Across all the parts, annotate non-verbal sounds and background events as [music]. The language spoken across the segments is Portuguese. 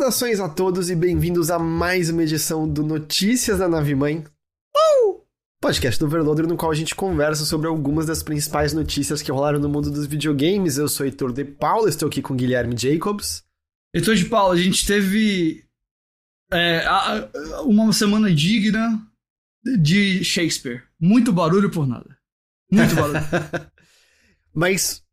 Saudações a todos e bem-vindos a mais uma edição do Notícias da Nave Mãe. Uh! Podcast do Overloader no qual a gente conversa sobre algumas das principais notícias que rolaram no mundo dos videogames. Eu sou Heitor de Paula, estou aqui com Guilherme Jacobs. Heitor de Paula, a gente teve é, uma semana digna de Shakespeare. Muito barulho por nada. Muito barulho. [laughs] Mas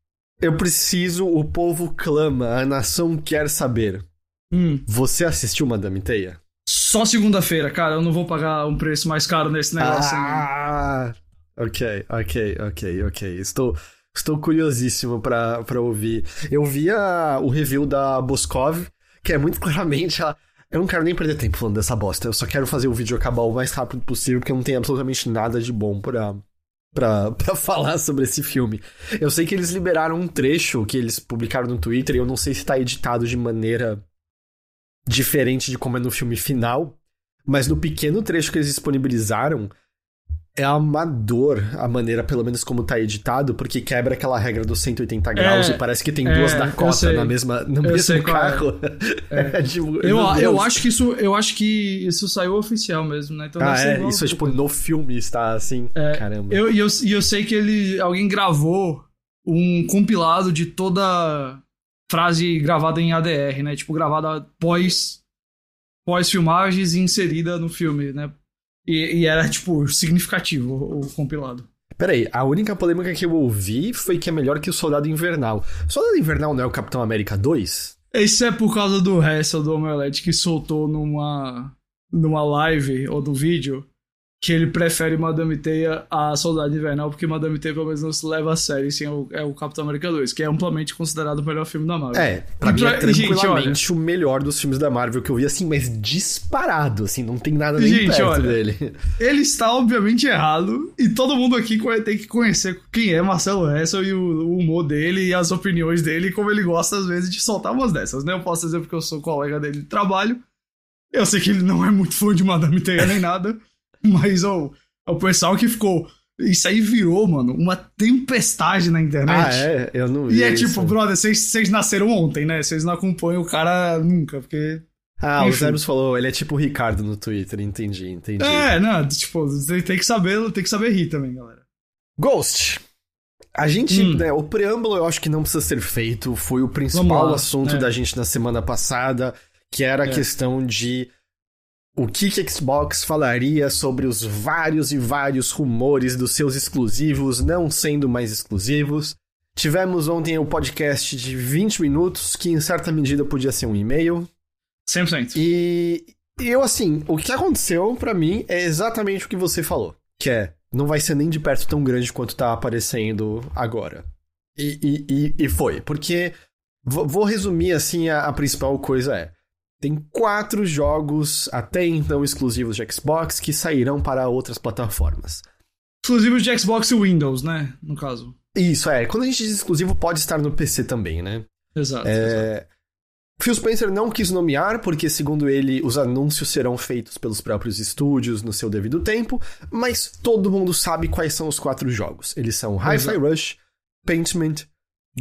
eu preciso, o povo clama, a nação quer saber. Hum. Você assistiu Madame Teia? Só segunda-feira, cara. Eu não vou pagar um preço mais caro nesse negócio. Ah, ok, ok, ok, ok. Estou, estou curiosíssimo pra, pra ouvir. Eu vi a, o review da Boscov, que é muito claramente a, eu não quero nem perder tempo falando dessa bosta. Eu só quero fazer o vídeo acabar o mais rápido possível, porque não tem absolutamente nada de bom pra, pra, pra [laughs] falar sobre esse filme. Eu sei que eles liberaram um trecho que eles publicaram no Twitter, e eu não sei se tá editado de maneira diferente de como é no filme final, mas no pequeno trecho que eles disponibilizaram, é amador a maneira, pelo menos como tá editado, porque quebra aquela regra dos 180 graus É, e parece que tem é, duas eu Dakota na mesma, no Eu mesmo sei é. carro. É, [laughs] tipo, Eu, eu acho que isso, eu acho que isso saiu oficial mesmo, né? Então Ah, é? igual Isso é tipo no filme está assim. Caramba. Eu, e eu, e eu sei que ele, alguém gravou um compilado de toda frase gravada em ADR, né? Tipo, gravada pós, pós filmagens e inserida no filme, né? E, e era, tipo, significativo o, o compilado. Peraí, a única polêmica que eu ouvi foi que é melhor que o Soldado Invernal. Soldado Invernal não é o Capitão América 2? Isso é por causa do Hassel do Omelete que soltou numa, numa live ou no vídeo que ele prefere Madame Teia a Soldado Invernal porque Madame Teia pelo menos não se leva a sério, sim, é o, é o Capitão América 2, que é amplamente considerado o melhor filme da Marvel. É, pra E mim é pra- gente, tranquilamente o melhor dos filmes da Marvel que eu vi, assim, mas disparado, assim, não tem nada nem Gente, perto olha, dele. Ele está obviamente errado e todo mundo aqui ter que conhecer quem é Marcelo Hessel e o, o humor dele e as opiniões dele e como ele gosta às vezes de soltar umas dessas, né? Eu posso dizer porque eu sou colega dele de trabalho. Eu sei que ele não é muito fã de Madame Teia nem nada, [laughs] mas ó, o pessoal que ficou. Isso aí virou, mano, uma tempestade na internet. Ah, é? Eu não vi E é isso. tipo, brother, vocês nasceram ontem, né? Vocês não acompanham o cara nunca, porque Ah, o enfim. Zeros falou, ele é tipo o Ricardo no Twitter, entendi, entendi. É, não, tipo, tem que saber, tem que saber rir também, galera. Ghost. A gente, Hum. né, o preâmbulo eu acho que não precisa ser feito, foi o principal assunto é. da gente na semana passada, que era a É. questão de o que que Xbox falaria sobre os vários e vários rumores dos seus exclusivos não sendo mais exclusivos. Tivemos ontem o podcast de 20 minutos, que em certa medida podia ser um e-mail. 100%. E eu, assim, o que aconteceu pra mim é exatamente o que você falou. Que é, não vai ser nem de perto tão grande quanto tá aparecendo agora. E, e, e, e foi. Porque, vou vou resumir assim, a, a principal coisa é. Tem quatro jogos até então exclusivos de Xbox que sairão para outras plataformas. Exclusivos de Xbox e Windows, né? No caso. Isso, é. Quando a gente diz exclusivo, pode estar no PC também, né? Exato. exato. É... Phil Spencer não quis nomear, porque, segundo ele, os anúncios serão feitos pelos próprios estúdios no seu devido tempo, mas todo mundo sabe quais são os quatro jogos. Eles são Hi-Fi Exato. Rush, Paintment,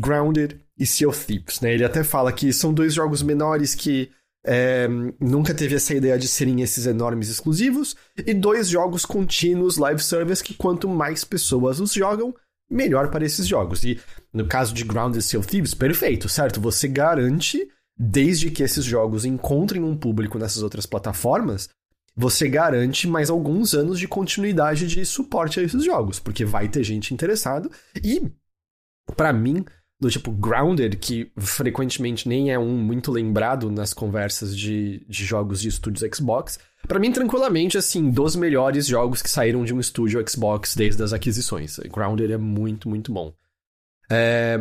Grounded e Sea of Thieves, né? Ele até fala que são dois jogos menores que é, nunca teve essa ideia de serem esses enormes exclusivos, e dois jogos contínuos live service que quanto mais pessoas os jogam, melhor para esses jogos. E no caso de Grounded of Thieves, perfeito, certo? Você garante, desde que esses jogos encontrem um público nessas outras plataformas, você garante mais alguns anos de continuidade de suporte a esses jogos, porque vai ter gente interessada. E, pra mim, do tipo Grounded, que frequentemente nem é um muito lembrado nas conversas de, de jogos de estúdios Xbox, pra mim, tranquilamente, assim, dos melhores jogos que saíram de um estúdio Xbox desde as aquisições. Grounded é muito, muito bom. É,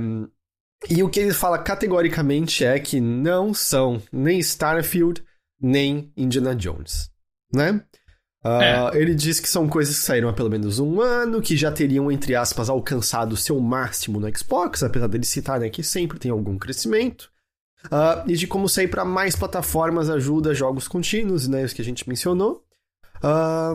E o que ele fala categoricamente é que não são nem Starfield, nem Indiana Jones, né? Ah, Ele diz que são coisas que saíram há pelo menos um ano, que já teriam, entre aspas, alcançado o seu máximo no Xbox, apesar dele citar né, que sempre tem algum crescimento. Ah, e de como sair para mais plataformas ajuda jogos contínuos, né? Os que a gente mencionou. Ah,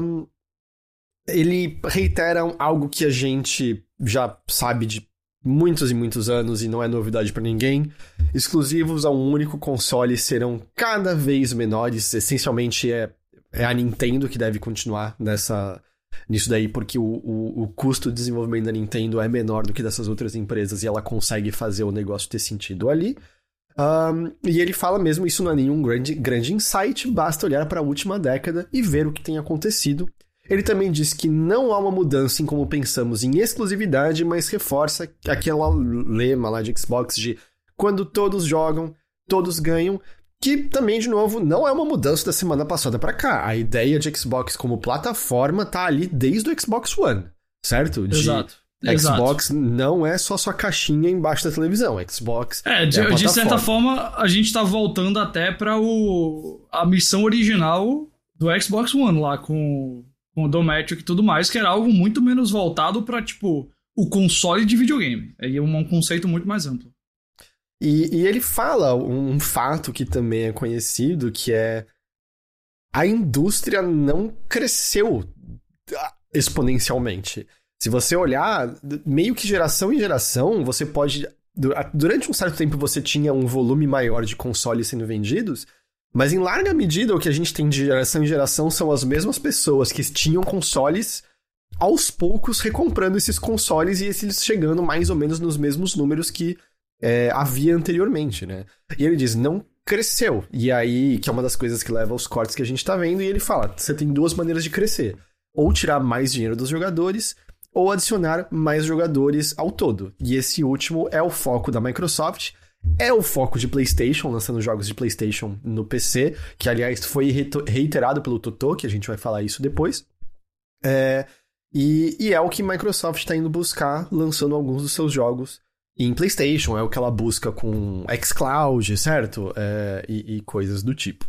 ele reitera algo que a gente já sabe de muitos e muitos anos e não é novidade para ninguém. Exclusivos a um único console serão cada vez menores. Essencialmente é, é a Nintendo que deve continuar nessa nisso daí, porque o, o, o, custo de desenvolvimento da Nintendo é menor do que dessas outras empresas e ela consegue fazer o negócio ter sentido ali. Um, e ele fala mesmo, isso não é nenhum grande, grande insight, basta olhar para a última década e ver o que tem acontecido. Ele também diz que não há uma mudança em como pensamos em exclusividade, mas reforça aquela lema lá de Xbox de quando todos jogam, todos ganham, que também, de novo, não é uma mudança da semana passada para cá. A ideia de Xbox como plataforma tá ali desde o Xbox One, certo? De Exato. Xbox Exato. não é só sua caixinha embaixo da televisão. Xbox. É, de, é de certa forma, a gente tá voltando até para o a missão original do Xbox One lá com, com o Dometric e tudo mais, que era algo muito menos voltado para tipo o console de videogame. Aí é um conceito muito mais amplo. E, e ele fala um, um fato que também é conhecido, que é a indústria não cresceu exponencialmente. Se você olhar, meio que geração em geração, você pode. Durante um certo tempo você tinha um volume maior de consoles sendo vendidos, mas em larga medida o que a gente tem de geração em geração são as mesmas pessoas que tinham consoles aos poucos recomprando esses consoles e esses chegando mais ou menos nos mesmos números que é, havia anteriormente, né? E ele diz, não cresceu. E aí, que é uma das coisas que leva aos cortes que a gente tá vendo, e ele fala: você tem duas maneiras de crescer. Ou tirar mais dinheiro dos jogadores, ou adicionar mais jogadores ao todo. E esse último é o foco da Microsoft. É o foco de PlayStation, lançando jogos de PlayStation no PC, que aliás foi reiterado pelo Totô, que a gente vai falar isso depois. É, e, e é o que Microsoft está indo buscar, lançando alguns dos seus jogos em PlayStation, é o que ela busca com xCloud, certo? É, e, e, coisas do tipo.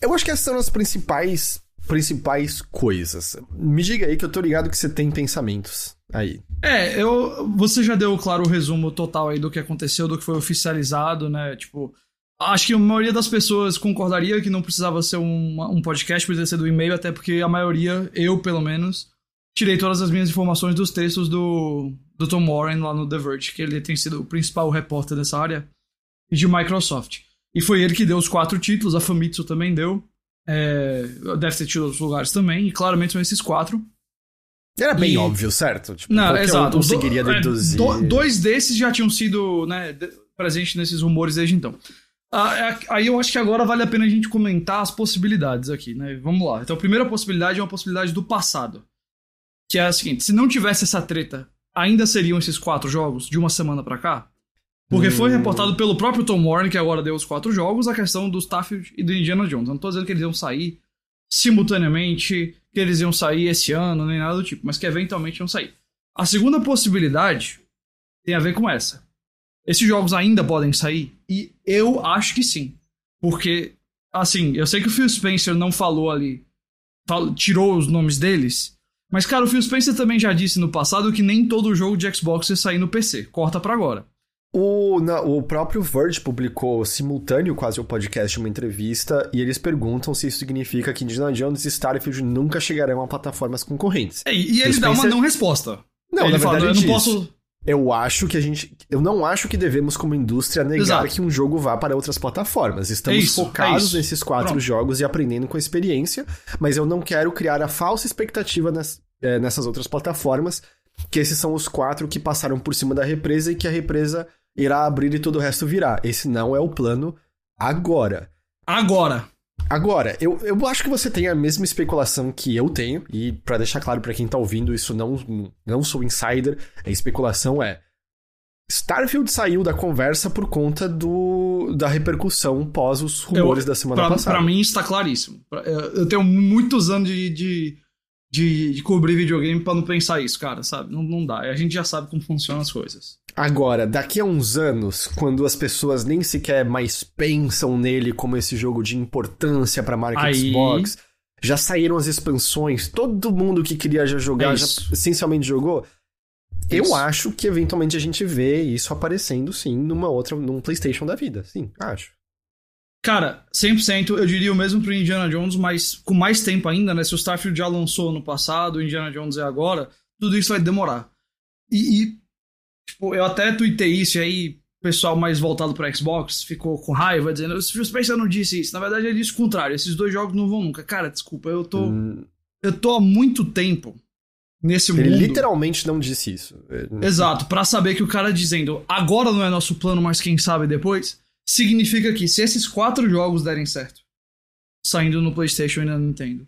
Eu acho que essas são as principais, principais coisas. Me diga aí que eu tô ligado que você tem pensamentos aí. É, eu, você já deu, claro, o resumo total aí do que aconteceu, do que foi oficializado, né? Tipo, acho que a maioria das pessoas concordaria que não precisava ser um, um podcast, precisava ser do e-mail, até porque a maioria, eu pelo menos, tirei todas as minhas informações dos textos do, do Tom Warren lá no The Verge, que ele tem sido o principal repórter dessa área de Microsoft. E foi ele que deu os quatro títulos, a Famitsu também deu. É, deve ter tido outros lugares também, e claramente são esses quatro. Era bem e... óbvio, certo? Tipo, não, exato. Um conseguiria do, é, deduzir. Do, dois desses já tinham sido né, presentes nesses rumores desde então. Ah, é, aí eu acho que agora vale a pena a gente comentar as possibilidades aqui, né? Vamos lá. Então a primeira possibilidade é uma possibilidade do passado. Que é a seguinte: se não tivesse essa treta ainda seriam esses quatro jogos de uma semana para cá? Porque hum. foi reportado pelo próprio Tom Warren, que agora deu os quatro jogos, a questão do Starfield e do Indiana Jones. Eu não tô dizendo que eles iam sair simultaneamente, que eles iam sair esse ano, nem nada do tipo, mas que eventualmente iam sair. A segunda possibilidade tem a ver com essa. Esses jogos ainda podem sair? E eu acho que sim. Porque, assim, eu sei que o Phil Spencer não falou ali, falou, tirou os nomes deles, mas, cara, o Phil Spencer também já disse no passado que nem todo jogo de Xbox ia sair no PC. Corta para agora. O, na, o próprio Verge publicou simultâneo quase o podcast uma entrevista e eles perguntam se isso significa que Indiana Jones e Starfield nunca chegarão a plataformas concorrentes. É, e ele dá uma não resposta. Não, ele na fala, verdade, eu não posso. Eu acho que a gente. Eu não acho que devemos, como indústria, negar Exato. que um jogo vá para outras plataformas. Estamos é isso, é focados é nesses quatro Pronto. jogos e aprendendo com a experiência, mas eu não quero criar a falsa expectativa nas, é, nessas outras plataformas, que esses são os quatro que passaram por cima da represa e que a represa irá abrir e todo o resto virá. Esse não é o plano agora. Agora. Agora, eu, eu acho que você tem a mesma especulação que eu tenho, e para deixar claro para quem tá ouvindo, isso não, não sou insider, a especulação é. Starfield saiu da conversa por conta do, da repercussão pós os rumores eu, da semana pra, passada. Pra mim está claríssimo. Eu tenho muitos anos de, de de, de cobrir videogame para não pensar isso, cara, sabe? Não, não dá. A gente já sabe como funcionam as coisas. Agora, daqui a uns anos, quando as pessoas nem sequer mais pensam nele como esse jogo de importância para a marca Aí... Xbox, já saíram as expansões, todo mundo que queria já jogar é já essencialmente jogou. Isso. Eu acho que eventualmente a gente vê isso aparecendo sim numa outra, num PlayStation da vida. Sim, acho. Cara, 100%, eu diria o mesmo pro Indiana Jones, mas com mais tempo ainda, né? Se o Starfield já lançou no passado, o Indiana Jones é agora, tudo isso vai demorar. E, e tipo, eu até tuitei isso e aí pessoal mais voltado para Xbox ficou com raiva, dizendo: o Phil Spencer não disse isso. Na verdade, ele disse o contrário. Esses dois jogos não vão nunca. Cara, desculpa, eu tô. Hum. Eu tô há muito tempo nesse ele mundo. Ele literalmente não disse isso. Exato, para saber que o cara dizendo agora não é nosso plano, mas quem sabe depois, significa que se esses quatro jogos derem certo, saindo no PlayStation e na Nintendo,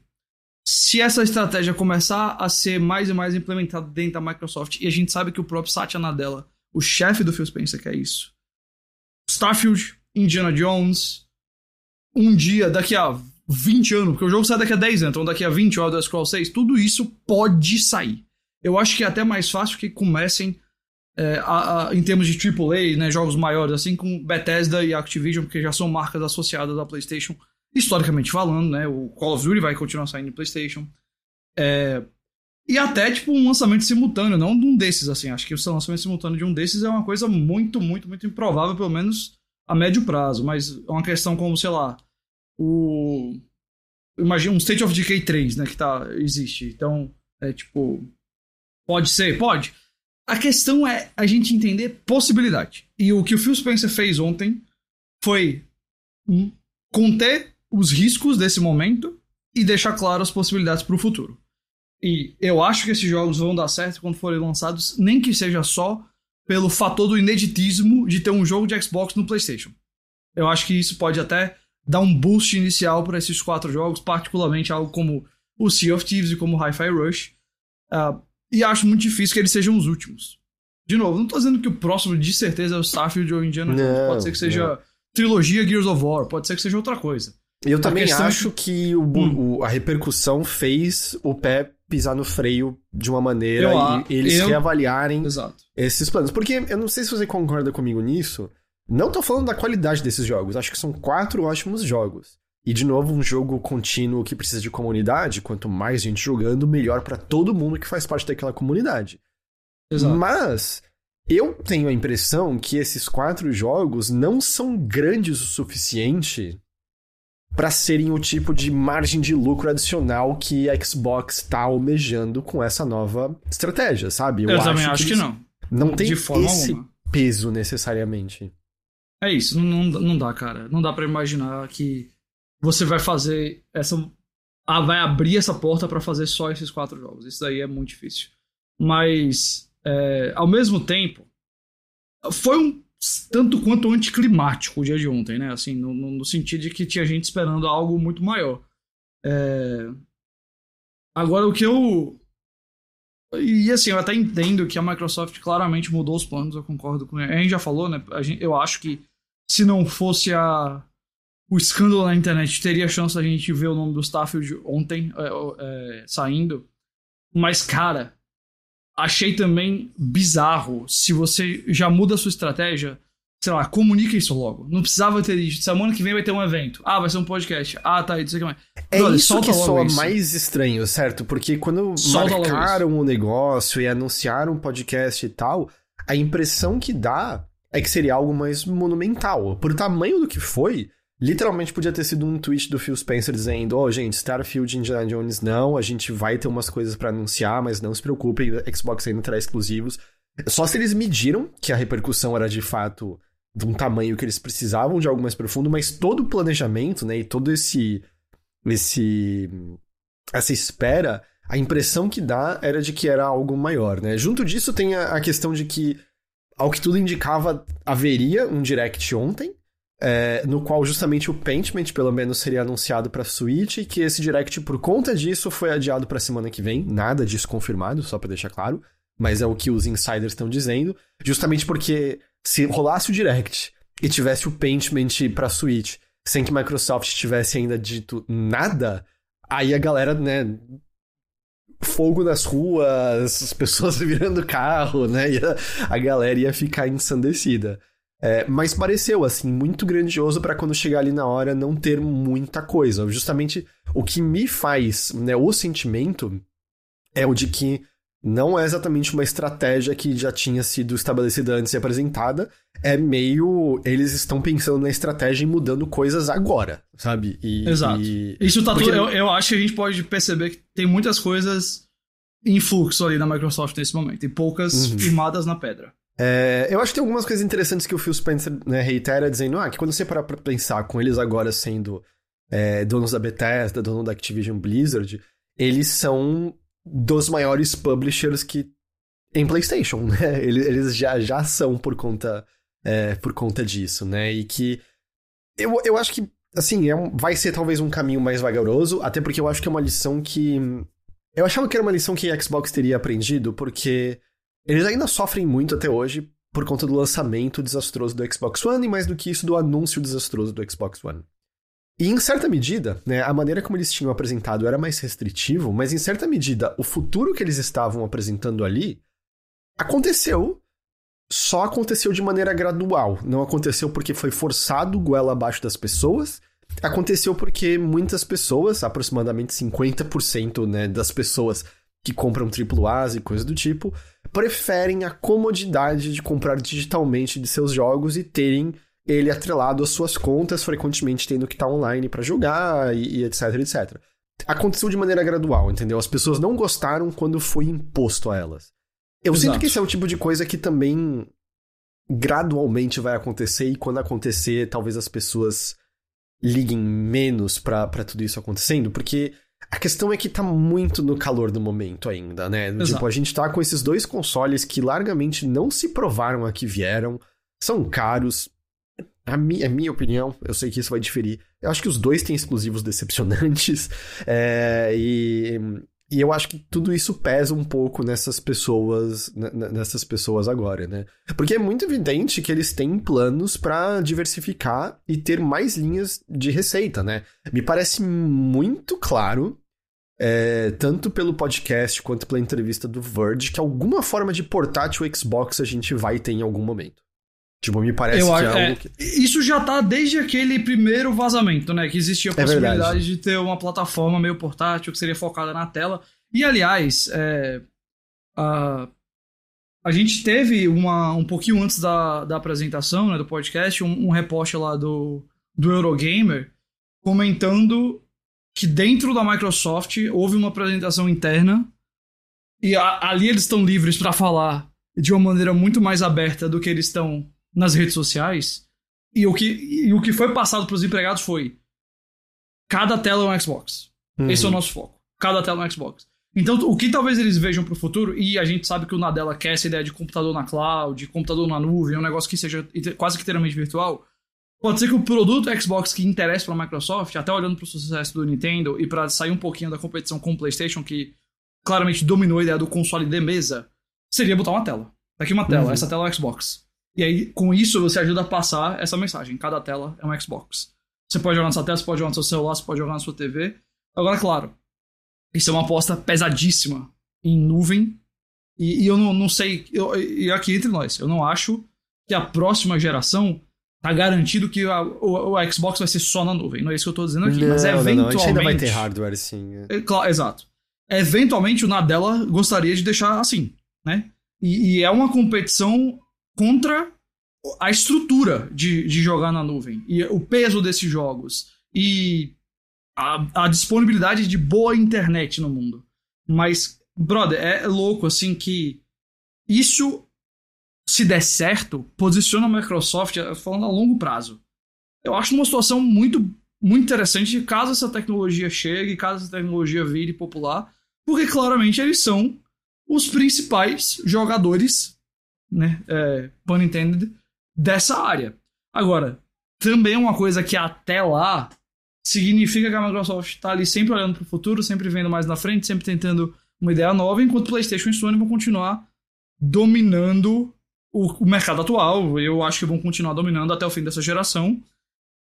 se essa estratégia começar a ser mais e mais implementada dentro da Microsoft, e a gente sabe que o próprio Satya Nadella o chefe do Phil Spencer quer isso. Starfield, Indiana Jones, um dia, daqui a 20 anos, porque o jogo sai daqui a 10 anos, então daqui a 20 o Elder Scrolls 6, tudo isso pode sair. Eu acho que é até mais fácil que comecem é, a, a, em termos de AAA, né, jogos maiores, assim, com Bethesda e Activision, porque já são marcas associadas à PlayStation, historicamente falando, né? O Call of Duty vai continuar saindo no PlayStation. É, e até, tipo, um lançamento simultâneo, não de um desses, assim. Acho que o lançamento simultâneo de um desses é uma coisa muito, muito, muito improvável, pelo menos a médio prazo. Mas é uma questão como, sei lá, o. Imagina um State of Decay 3, né? Que tá, existe. Então, é tipo. Pode ser? Pode. A questão é a gente entender possibilidade. E o que o Phil Spencer fez ontem foi conter os riscos desse momento e deixar claro as possibilidades para o futuro. E eu acho que esses jogos vão dar certo quando forem lançados, nem que seja só pelo fator do ineditismo de ter um jogo de Xbox no PlayStation. Eu acho que isso pode até dar um boost inicial para esses quatro jogos, particularmente algo como o Sea of Thieves e como Hi-Fi Rush. Uh, e acho muito difícil que eles sejam os últimos. De novo, não tô dizendo que o próximo de certeza é o Starfield ou Indiana Jones. Pode ser que seja não. trilogia Gears of War, pode ser que seja outra coisa. Eu também acho que, que o, hum. o, a repercussão fez o pé pisar no freio de uma maneira eu, e eles eu... reavaliarem Exato. esses planos. Porque eu não sei se você concorda comigo nisso. Não tô falando da qualidade desses jogos. Acho que são quatro ótimos jogos. E, de novo, um jogo contínuo que precisa de comunidade. Quanto mais gente jogando, melhor para todo mundo que faz parte daquela comunidade. Exato. Mas eu tenho a impressão que esses quatro jogos não são grandes o suficiente para serem o tipo de margem de lucro adicional que a Xbox está almejando com essa nova estratégia, sabe? Eu, Eu também acho que, que não. Não tem esse alguma. peso necessariamente. É isso, não, não, não dá, cara. Não dá para imaginar que você vai fazer essa. Ah, vai abrir essa porta para fazer só esses quatro jogos. Isso daí é muito difícil. Mas, é, ao mesmo tempo, foi um tanto quanto anticlimático o dia de ontem, né? Assim, no, no sentido de que tinha gente esperando algo muito maior. É... Agora, o que eu. E assim, eu até entendo que a Microsoft claramente mudou os planos, eu concordo com ele. A gente já falou, né? Gente, eu acho que se não fosse a, o escândalo na internet, teria chance a gente ver o nome do Starfield ontem é, é, saindo. Mas, cara, achei também bizarro se você já muda a sua estratégia. Sei lá, comunica isso logo. Não precisava ter isso. Semana que vem vai ter um evento. Ah, vai ser um podcast. Ah, tá, isso aqui mais. É Olha, isso que soa isso. mais estranho, certo? Porque quando solta marcaram o negócio e anunciaram um podcast e tal, a impressão que dá é que seria algo mais monumental. Por tamanho do que foi, Literalmente podia ter sido um tweet do Phil Spencer dizendo: Ó, oh, gente, Starfield e Indiana Jones não, a gente vai ter umas coisas para anunciar, mas não se preocupem, Xbox ainda terá exclusivos. Só se eles mediram que a repercussão era de fato de um tamanho que eles precisavam de algo mais profundo, mas todo o planejamento, né, e todo esse esse essa espera, a impressão que dá era de que era algo maior, né? Junto disso tem a, a questão de que ao que tudo indicava haveria um direct ontem, é, no qual justamente o Paintment, pelo menos, seria anunciado para Switch, e que esse Direct, por conta disso, foi adiado para semana que vem. Nada disso confirmado, só para deixar claro. Mas é o que os insiders estão dizendo. Justamente porque se rolasse o Direct e tivesse o Paintment para Switch, sem que Microsoft tivesse ainda dito nada, aí a galera, né, fogo nas ruas, as pessoas [laughs] virando carro, né? A, a galera ia ficar ensandecida. É, mas pareceu, assim, muito grandioso para quando chegar ali na hora não ter muita coisa. Justamente o que me faz, né, o sentimento é o de que não é exatamente uma estratégia que já tinha sido estabelecida antes e apresentada. É meio. Eles estão pensando na estratégia e mudando coisas agora, sabe? E, Exato. E... Isso tá Porque... tudo. Eu, eu acho que a gente pode perceber que tem muitas coisas em fluxo ali na Microsoft nesse momento, e poucas uhum. firmadas na pedra. É, eu acho que tem algumas coisas interessantes que o Phil Spencer né, reitera, dizendo ah, que quando você parar pra pensar com eles agora sendo é, donos da Bethesda, dono da Activision Blizzard, eles são dos maiores publishers que em PlayStation, [laughs] né? Eles, eles já, já são por conta, é, por conta disso, né? E que eu, eu acho que, assim, é um, vai ser talvez um caminho mais vagaroso, até porque eu acho que é uma lição que. Eu achava que era uma lição que a Xbox teria aprendido, porque eles ainda sofrem muito até hoje por conta do lançamento desastroso do Xbox One e mais do que isso, do anúncio desastroso do Xbox One. E em certa medida, né, a maneira como eles tinham apresentado era mais restritivo, mas em certa medida, o futuro que eles estavam apresentando ali aconteceu, só aconteceu de maneira gradual. Não aconteceu porque foi forçado goela abaixo das pessoas. Aconteceu porque muitas pessoas, aproximadamente 50% né, das pessoas que compram AAAs e coisas do tipo, preferem a comodidade de comprar digitalmente de seus jogos e terem ele atrelado às suas contas, frequentemente tendo que estar online para jogar e, e etc, etc. Aconteceu de maneira gradual, entendeu? As pessoas não gostaram quando foi imposto a elas. Eu Exato. sinto que esse é o tipo de coisa que também gradualmente vai acontecer e quando acontecer, talvez as pessoas liguem menos para tudo isso acontecendo, porque a questão é que tá muito no calor do momento ainda, né? Exato. Tipo, a gente tá com esses dois consoles que largamente não se provaram a que vieram, são caros, a minha, a minha opinião, eu sei que isso vai diferir. Eu acho que os dois têm exclusivos decepcionantes. [laughs] É, e, e eu acho que tudo isso pesa um pouco nessas pessoas, nessas pessoas agora, né? Porque é muito evidente que eles têm planos para diversificar e ter mais linhas de receita, né? Me parece muito claro, é, tanto pelo podcast quanto pela entrevista do Verge, que alguma forma de portátil Xbox a gente vai ter em algum momento. Tipo, me parece eu, que é, é algo que... Isso já tá desde aquele primeiro vazamento, né? Que existia a é possibilidade de ter uma plataforma meio portátil que seria focada na tela. E, aliás, é, a, a gente teve uma, um pouquinho antes da, da apresentação né, do podcast, um, um repórter lá do, do Eurogamer comentando que dentro da Microsoft houve uma apresentação interna e a, ali eles estão livres para falar de uma maneira muito mais aberta do que eles estão nas redes sociais. E o que, e o que foi passado para os empregados foi: cada tela é um Xbox. Uhum. Esse é o nosso foco. Cada tela é um Xbox. Então, o que talvez eles vejam para o futuro, e a gente sabe que o Nadella quer essa ideia de computador na cloud, computador na nuvem, um negócio que seja quase que inteiramente virtual, pode ser que o produto Xbox que interessa para a Microsoft, até olhando para o sucesso do Nintendo e para sair um pouquinho da competição com o PlayStation, que claramente dominou a ideia do console de mesa, seria botar uma tela. Daqui uma tela, uhum. essa tela é o Xbox. E aí, com isso, você ajuda a passar essa mensagem. Cada tela é um Xbox. Você pode jogar na sua tela, você pode jogar no seu celular, você pode jogar na sua TV. Agora, claro, isso é uma aposta pesadíssima em nuvem. E, e eu não, não sei. Eu, e aqui entre nós, eu não acho que a próxima geração tá garantido que a, o, o, Xbox vai ser só na nuvem. Não é isso que eu tô dizendo aqui. Não, mas eventualmente. Não. A gente ainda vai ter hardware sim. É. É, claro, exato. Eventualmente o Nadella gostaria de deixar assim, né? E, e é uma competição contra a estrutura de, de jogar na nuvem e o peso desses jogos e a, a disponibilidade de boa internet no mundo. Mas, brother, é louco assim que isso, se der certo, posiciona a Microsoft falando a longo prazo. Eu acho uma situação muito, muito interessante caso essa tecnologia chegue, caso essa tecnologia vire popular, porque claramente eles são os principais jogadores né? É, pun intended, dessa área. Agora, também é uma coisa que até lá significa que a Microsoft está ali sempre olhando para o futuro, sempre vendo mais na frente, sempre tentando uma ideia nova, enquanto PlayStation e Sony vão continuar dominando o, o mercado atual. Eu acho que vão continuar dominando até o fim dessa geração.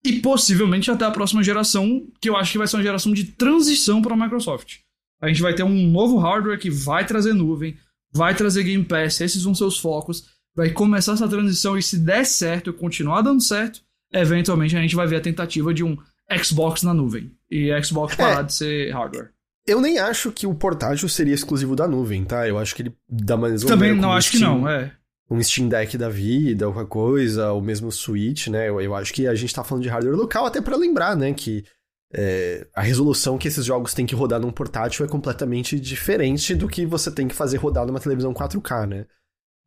E possivelmente até a próxima geração, que eu acho que vai ser uma geração de transição para a Microsoft. A gente vai ter um novo hardware que vai trazer nuvem, vai trazer Game Pass, esses vão ser os focos, vai começar essa transição e se der certo, continuar dando certo, eventualmente a gente vai ver a tentativa de um Xbox na nuvem e Xbox parar é, de ser hardware. Eu nem acho que o portátil seria exclusivo da nuvem, tá? Eu acho que ele dá mais Também não acho Steam, que não, é. Um Steam Deck da vida, alguma coisa, ou mesmo Switch, né? Eu, eu acho que a gente tá falando de hardware local até para lembrar, né, que é, a resolução que esses jogos têm que rodar num portátil é completamente diferente do que você tem que fazer rodar numa televisão 4K, né?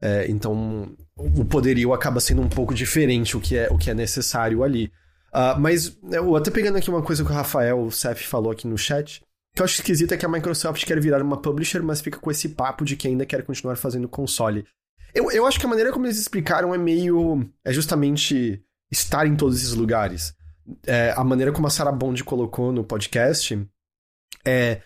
É, então, o poderio acaba sendo um pouco diferente o que é, o que é necessário ali. Uh, mas, eu até pegando aqui uma coisa que o Rafael o Seth falou aqui no chat, que eu acho esquisito é que a Microsoft quer virar uma publisher, mas fica com esse papo de que ainda quer continuar fazendo console. Eu, eu acho que a maneira como eles explicaram é meio. É justamente estar em todos esses lugares. É, a maneira como a Sarah Bond colocou no podcast é.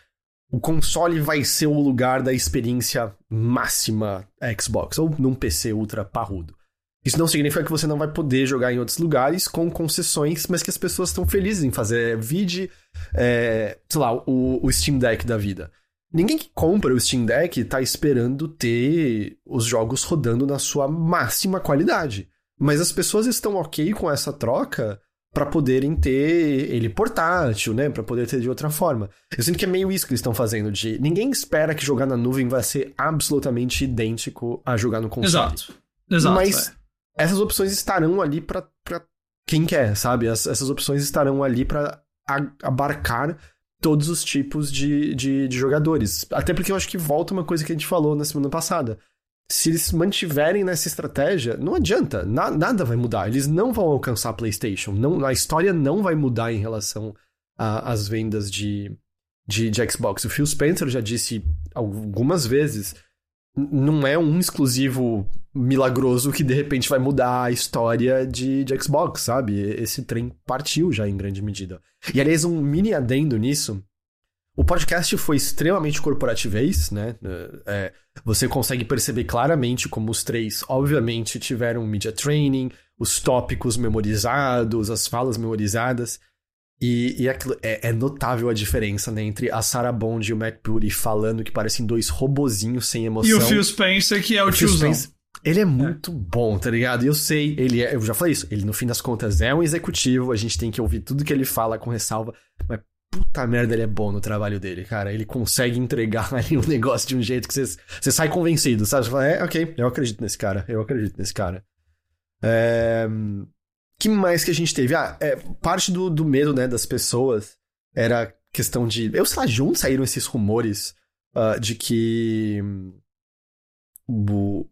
O console vai ser o lugar da experiência máxima Xbox, ou num PC ultra parrudo. Isso não significa que você não vai poder jogar em outros lugares com concessões, mas que as pessoas estão felizes em fazer. Vide, é, sei lá, o, o Steam Deck da vida. Ninguém que compra o Steam Deck tá esperando ter os jogos rodando na sua máxima qualidade. Mas as pessoas estão ok com essa troca para poderem ter ele portátil, né? Para poder ter de outra forma. Eu sinto que é meio isso que eles estão fazendo. De ninguém espera que jogar na nuvem vai ser absolutamente idêntico a jogar no console. Exato. Exato. Mas é. essas opções estarão ali para quem quer, sabe? essas opções estarão ali para abarcar todos os tipos de, de, de, jogadores. Até porque eu acho que volta uma coisa que a gente falou na semana passada. Se eles mantiverem nessa estratégia, não adianta, na, nada vai mudar. Eles não vão alcançar a PlayStation. Não, a história não vai mudar em relação às vendas de, de, de Xbox. O Phil Spencer já disse algumas vezes não é um exclusivo milagroso que de repente vai mudar a história de, de Xbox, sabe? Esse trem partiu já em grande medida. E aliás, um mini adendo nisso. O podcast foi extremamente corporativez, né? É, você consegue perceber claramente como os três, obviamente, tiveram media training, os tópicos memorizados, as falas memorizadas. E, e é, é, notável a diferença, né? Entre a Sarah Bond e o Matt Booty falando que parecem dois robozinhos sem emoção. E o Phil Spencer, que é o, o tiozão. Spencer, ele é muito é. bom, tá ligado? Eu sei, ele é, eu já falei isso, ele no fim das contas é um executivo, a gente tem que ouvir tudo que ele fala com ressalva, mas puta merda, ele é bom no trabalho dele, cara. Ele consegue entregar [laughs] ali um negócio de um jeito que você sai convencido, sabe? Você fala, é, ok, eu acredito nesse cara, eu acredito nesse cara. É que mais que a gente teve? Ah, é, parte do, do medo, né, das pessoas era questão de. Eu sei lá, de onde saíram esses rumores uh, de que o,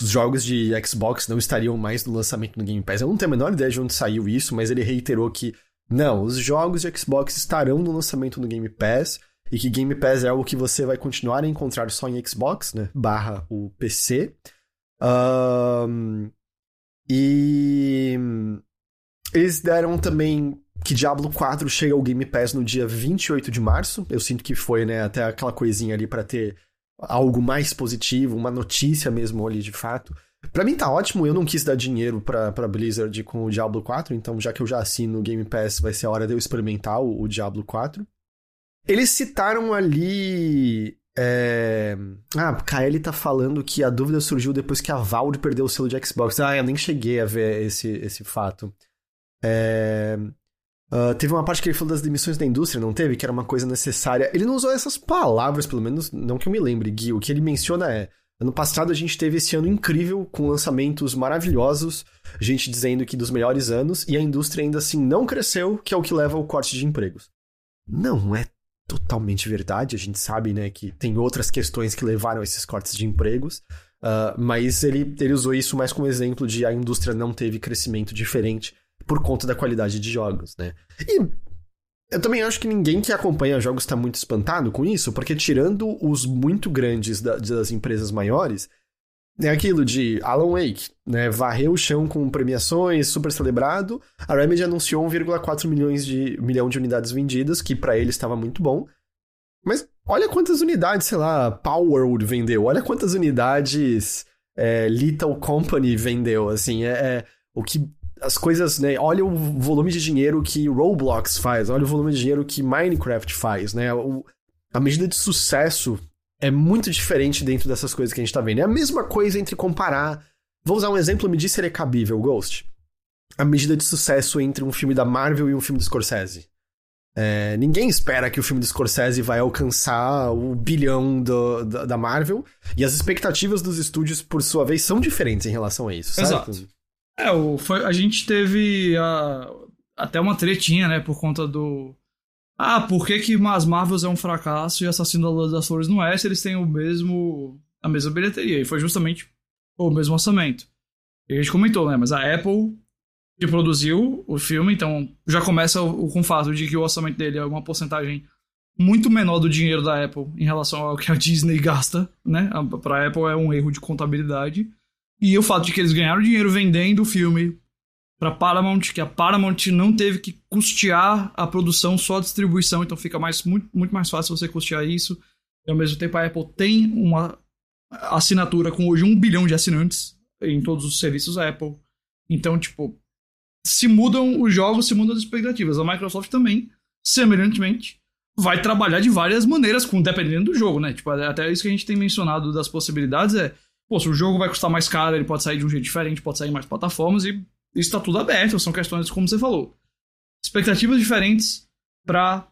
os jogos de Xbox não estariam mais no lançamento no Game Pass. Eu não tenho a menor ideia de onde saiu isso, mas ele reiterou que não, os jogos de Xbox estarão no lançamento no Game Pass e que Game Pass é algo que você vai continuar a encontrar só em Xbox, né? Barra o PC. Um, e eles deram também que Diablo 4 chega ao Game Pass no dia 28 de março. Eu sinto que foi, né, até aquela coisinha ali para ter algo mais positivo, uma notícia mesmo ali de fato. Para mim tá ótimo, eu não quis dar dinheiro pra, pra Blizzard com o Diablo 4, então já que eu já assino o Game Pass, vai ser a hora de eu experimentar o, o Diablo 4. Eles citaram ali é... Ah, Kaeli tá falando que a dúvida surgiu depois que a Valve perdeu o selo de Xbox. Ah, eu nem cheguei a ver esse, esse fato. É... Uh, teve uma parte que ele falou das demissões da indústria, não teve? Que era uma coisa necessária. Ele não usou essas palavras, pelo menos não que eu me lembre, Gui. O que ele menciona é: ano passado a gente teve esse ano incrível, com lançamentos maravilhosos, gente dizendo que dos melhores anos, e a indústria ainda assim não cresceu, que é o que leva ao corte de empregos. Não é totalmente verdade. A gente sabe, né, que tem outras questões que levaram a esses cortes de empregos. Uh, mas ele, ele usou isso mais como exemplo de a indústria não teve crescimento diferente por conta da qualidade de jogos, né? E eu também acho que ninguém que acompanha jogos está muito espantado com isso, porque tirando os muito grandes da, das empresas maiores, é aquilo de Alan Wake, né? Varreu o chão com premiações, super celebrado. A Remedy anunciou 1,4 milhões de milhão de unidades vendidas, que para ele estava muito bom. Mas olha quantas unidades, sei lá, Power vendeu. Olha quantas unidades é, Little Company vendeu. Assim, é, é, o que as coisas, né? Olha o volume de dinheiro que Roblox faz. Olha o volume de dinheiro que Minecraft faz, né? O, a medida de sucesso é muito diferente dentro dessas coisas que a gente tá vendo. É a mesma coisa entre comparar. Vou usar um exemplo, me diz se ele é cabível, Ghost. A medida de sucesso entre um filme da Marvel e um filme do Scorsese. É, ninguém espera que o filme do Scorsese vai alcançar o bilhão do, da, da, Marvel. E as expectativas dos estúdios, por sua vez, são diferentes em relação a isso, certo? Exato. É, o, foi, a gente teve a, até uma tretinha, né, por conta do ah, por que, que As Marvels é um fracasso e Assassino da Lua das Flores não é, se eles têm o mesmo. a mesma bilheteria. E foi justamente o mesmo orçamento. E a gente comentou, né? Mas a Apple que produziu o filme, então já começa com o fato de que o orçamento dele é uma porcentagem muito menor do dinheiro da Apple em relação ao que a Disney gasta, né? Para a Apple é um erro de contabilidade. E o fato de que eles ganharam dinheiro vendendo o filme para Paramount, que a Paramount não teve que custear a produção, só a distribuição, então fica mais, muito, muito mais fácil você custear isso. E ao mesmo tempo a Apple tem uma assinatura com hoje um bilhão de assinantes em todos os serviços da Apple. Então, tipo, se mudam os jogos, se mudam as expectativas. A Microsoft também, semelhantemente, vai trabalhar de várias maneiras, com dependendo do jogo, né? Tipo, até isso que a gente tem mencionado das possibilidades é, pô, se o jogo vai custar mais caro, ele pode sair de um jeito diferente, pode sair em mais plataformas e isso tá tudo aberto, são questões como você falou. Expectativas diferentes para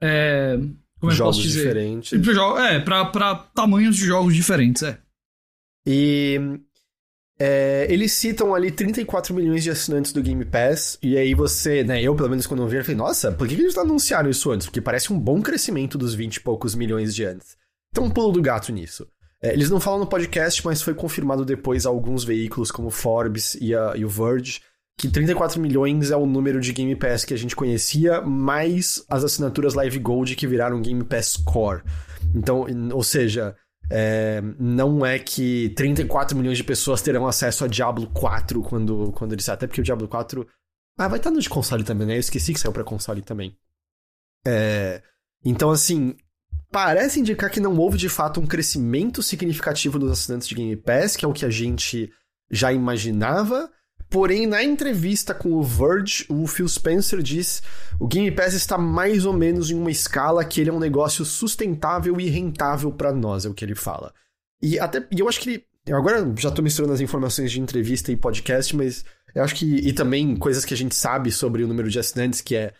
é, como jogos eu posso dizer? diferentes. É, pra, pra tamanhos de jogos diferentes, é. E é, eles citam ali 34 milhões de assinantes do Game Pass, e aí você, né, eu pelo menos quando eu vi, eu falei, nossa, por que eles não anunciaram isso antes? Porque parece um bom crescimento dos 20 e poucos milhões de antes. Então um pulo do gato nisso. É, eles não falam no podcast, mas foi confirmado depois a alguns veículos como Forbes e, a, e o Verge, que 34 milhões é o número de Game Pass que a gente conhecia, mais as assinaturas Live Gold que viraram Game Pass Core. Então, ou seja, é, não é que 34 milhões de pessoas terão acesso a Diablo 4 quando, quando ele sai. Até porque o Diablo 4. Ah, vai estar no de console também, né? Eu esqueci que saiu pra console também. É, então, assim. Parece indicar que não houve de fato um crescimento significativo dos assinantes de Game Pass, que é o que a gente já imaginava. Porém, na entrevista com o Verge, o Phil Spencer diz o Game Pass está mais ou menos em uma escala que ele é um negócio sustentável e rentável para nós, é o que ele fala. E até e eu acho que ele, agora já tô misturando as informações de entrevista e podcast, mas eu acho que e também coisas que a gente sabe sobre o número de assinantes, que é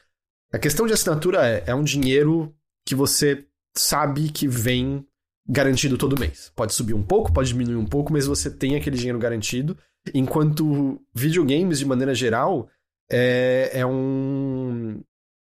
a questão de assinatura é, é um dinheiro que você sabe que vem garantido todo mês. Pode subir um pouco, pode diminuir um pouco, mas você tem aquele dinheiro garantido. Enquanto videogames, de maneira geral, é, é um.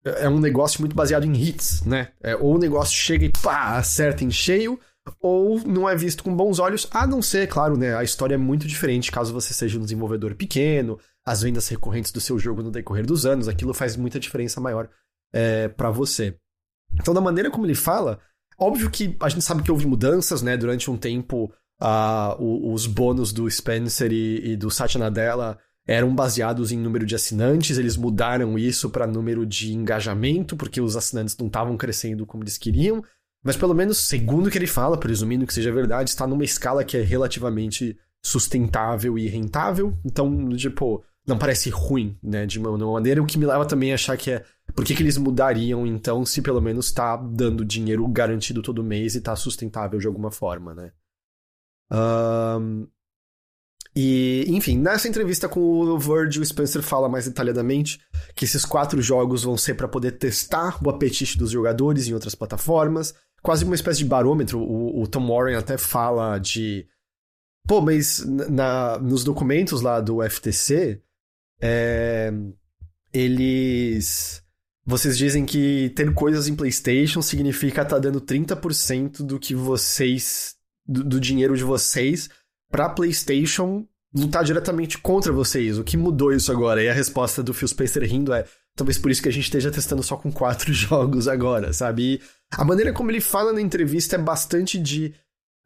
É um negócio muito baseado em hits, né? É, ou o negócio chega e pá, acerta em cheio, ou não é visto com bons olhos, a não ser, claro, né? A história é muito diferente caso você seja um desenvolvedor pequeno, as vendas recorrentes do seu jogo no decorrer dos anos, aquilo faz muita diferença maior é, para você. Então, da maneira como ele fala, óbvio que a gente sabe que houve mudanças, né? Durante um tempo, uh, os bônus do Spencer e, e do Satya Nadella eram baseados em número de assinantes, eles mudaram isso para número de engajamento, porque os assinantes não estavam crescendo como eles queriam. Mas pelo menos, segundo o que ele fala, presumindo que seja verdade, está numa escala que é relativamente sustentável e rentável. Então, tipo, não parece ruim, né, de uma, maneira. O que me leva também a achar que é por que, que eles mudariam, então, se pelo menos está dando dinheiro garantido todo mês e está sustentável de alguma forma, né? Um, e, enfim, nessa entrevista com o Verge, o Spencer fala mais detalhadamente que esses quatro jogos vão ser para poder testar o apetite dos jogadores em outras plataformas, quase uma espécie de barômetro. O, o Tom Warren até fala de. Pô, mas na, nos documentos lá do FTC, é, eles. Vocês dizem que ter coisas em PlayStation significa estar tá dando 30% do que vocês do, do dinheiro de vocês pra PlayStation lutar diretamente contra vocês. O que mudou isso agora? E a resposta do Phil Spencer rindo é: talvez por isso que a gente esteja testando só com quatro [laughs] jogos agora, sabe? E a maneira como ele fala na entrevista é bastante de.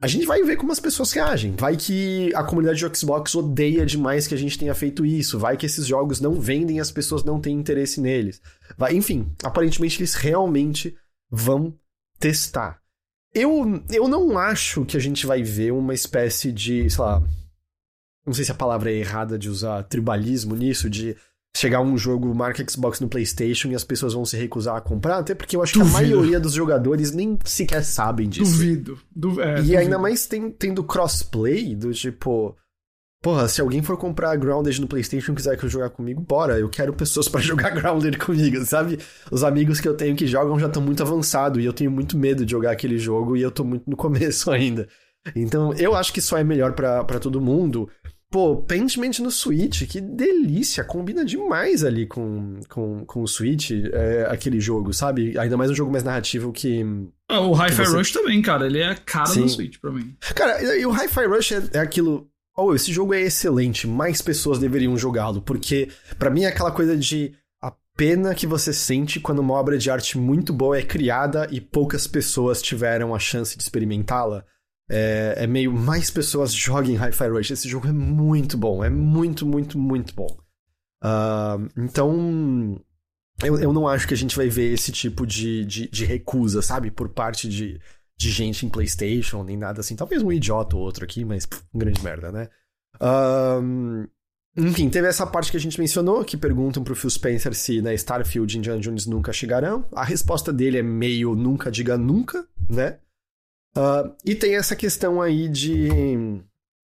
A gente vai ver como as pessoas reagem. Vai que a comunidade de Xbox odeia demais que a gente tenha feito isso. Vai que esses jogos não vendem e as pessoas não têm interesse neles. Vai, enfim, aparentemente eles realmente vão testar. Eu, eu não acho que a gente vai ver uma espécie de, sei lá. Não sei se a palavra é errada de usar tribalismo nisso, de chegar um jogo marca Xbox no PlayStation e as pessoas vão se recusar a comprar, até porque eu acho duvido. que a maioria dos jogadores nem sequer sabem disso. Duvido. Du é, e duvido. ainda mais tem, tendo crossplay, do tipo. Porra, se alguém for comprar Grounded no PlayStation e quiser que eu jogar comigo, bora. Eu quero pessoas para [laughs] jogar Grounded comigo, sabe? Os amigos que eu tenho que jogam já estão muito avançados e eu tenho muito medo de jogar aquele jogo e eu tô muito no começo [laughs] ainda. Então, eu acho que só é melhor para todo mundo. Pô, Paintment no Switch, que delícia! Combina demais ali com, com, com o Switch, é, aquele jogo, sabe? Ainda mais um jogo mais narrativo que. Ah, o Hi-Fi você... Rush também, cara. Ele é cara Sim. do Switch pra mim. Cara, e o Hi-Fi Rush é, é aquilo oh, esse jogo é excelente, mais pessoas deveriam jogá-lo, porque para mim é aquela coisa de a pena que você sente quando uma obra de arte muito boa é criada e poucas pessoas tiveram a chance de experimentá-la. É, é, meio mais pessoas joguem Hi-Fi Rush. Esse jogo é muito bom, é muito, muito, muito bom. Uh, então, eu, eu não acho que a gente vai ver esse tipo de, de, de recusa, sabe? Por parte de, de gente em PlayStation, nem nada assim. Talvez um idiota ou outro aqui, mas pff, grande merda, né? Um, enfim, teve essa parte que a gente mencionou, que perguntam pro Phil Spencer se né, Starfield e Indiana Jones nunca chegarão. A resposta dele é meio nunca diga nunca, né? Uh, e tem essa questão aí de,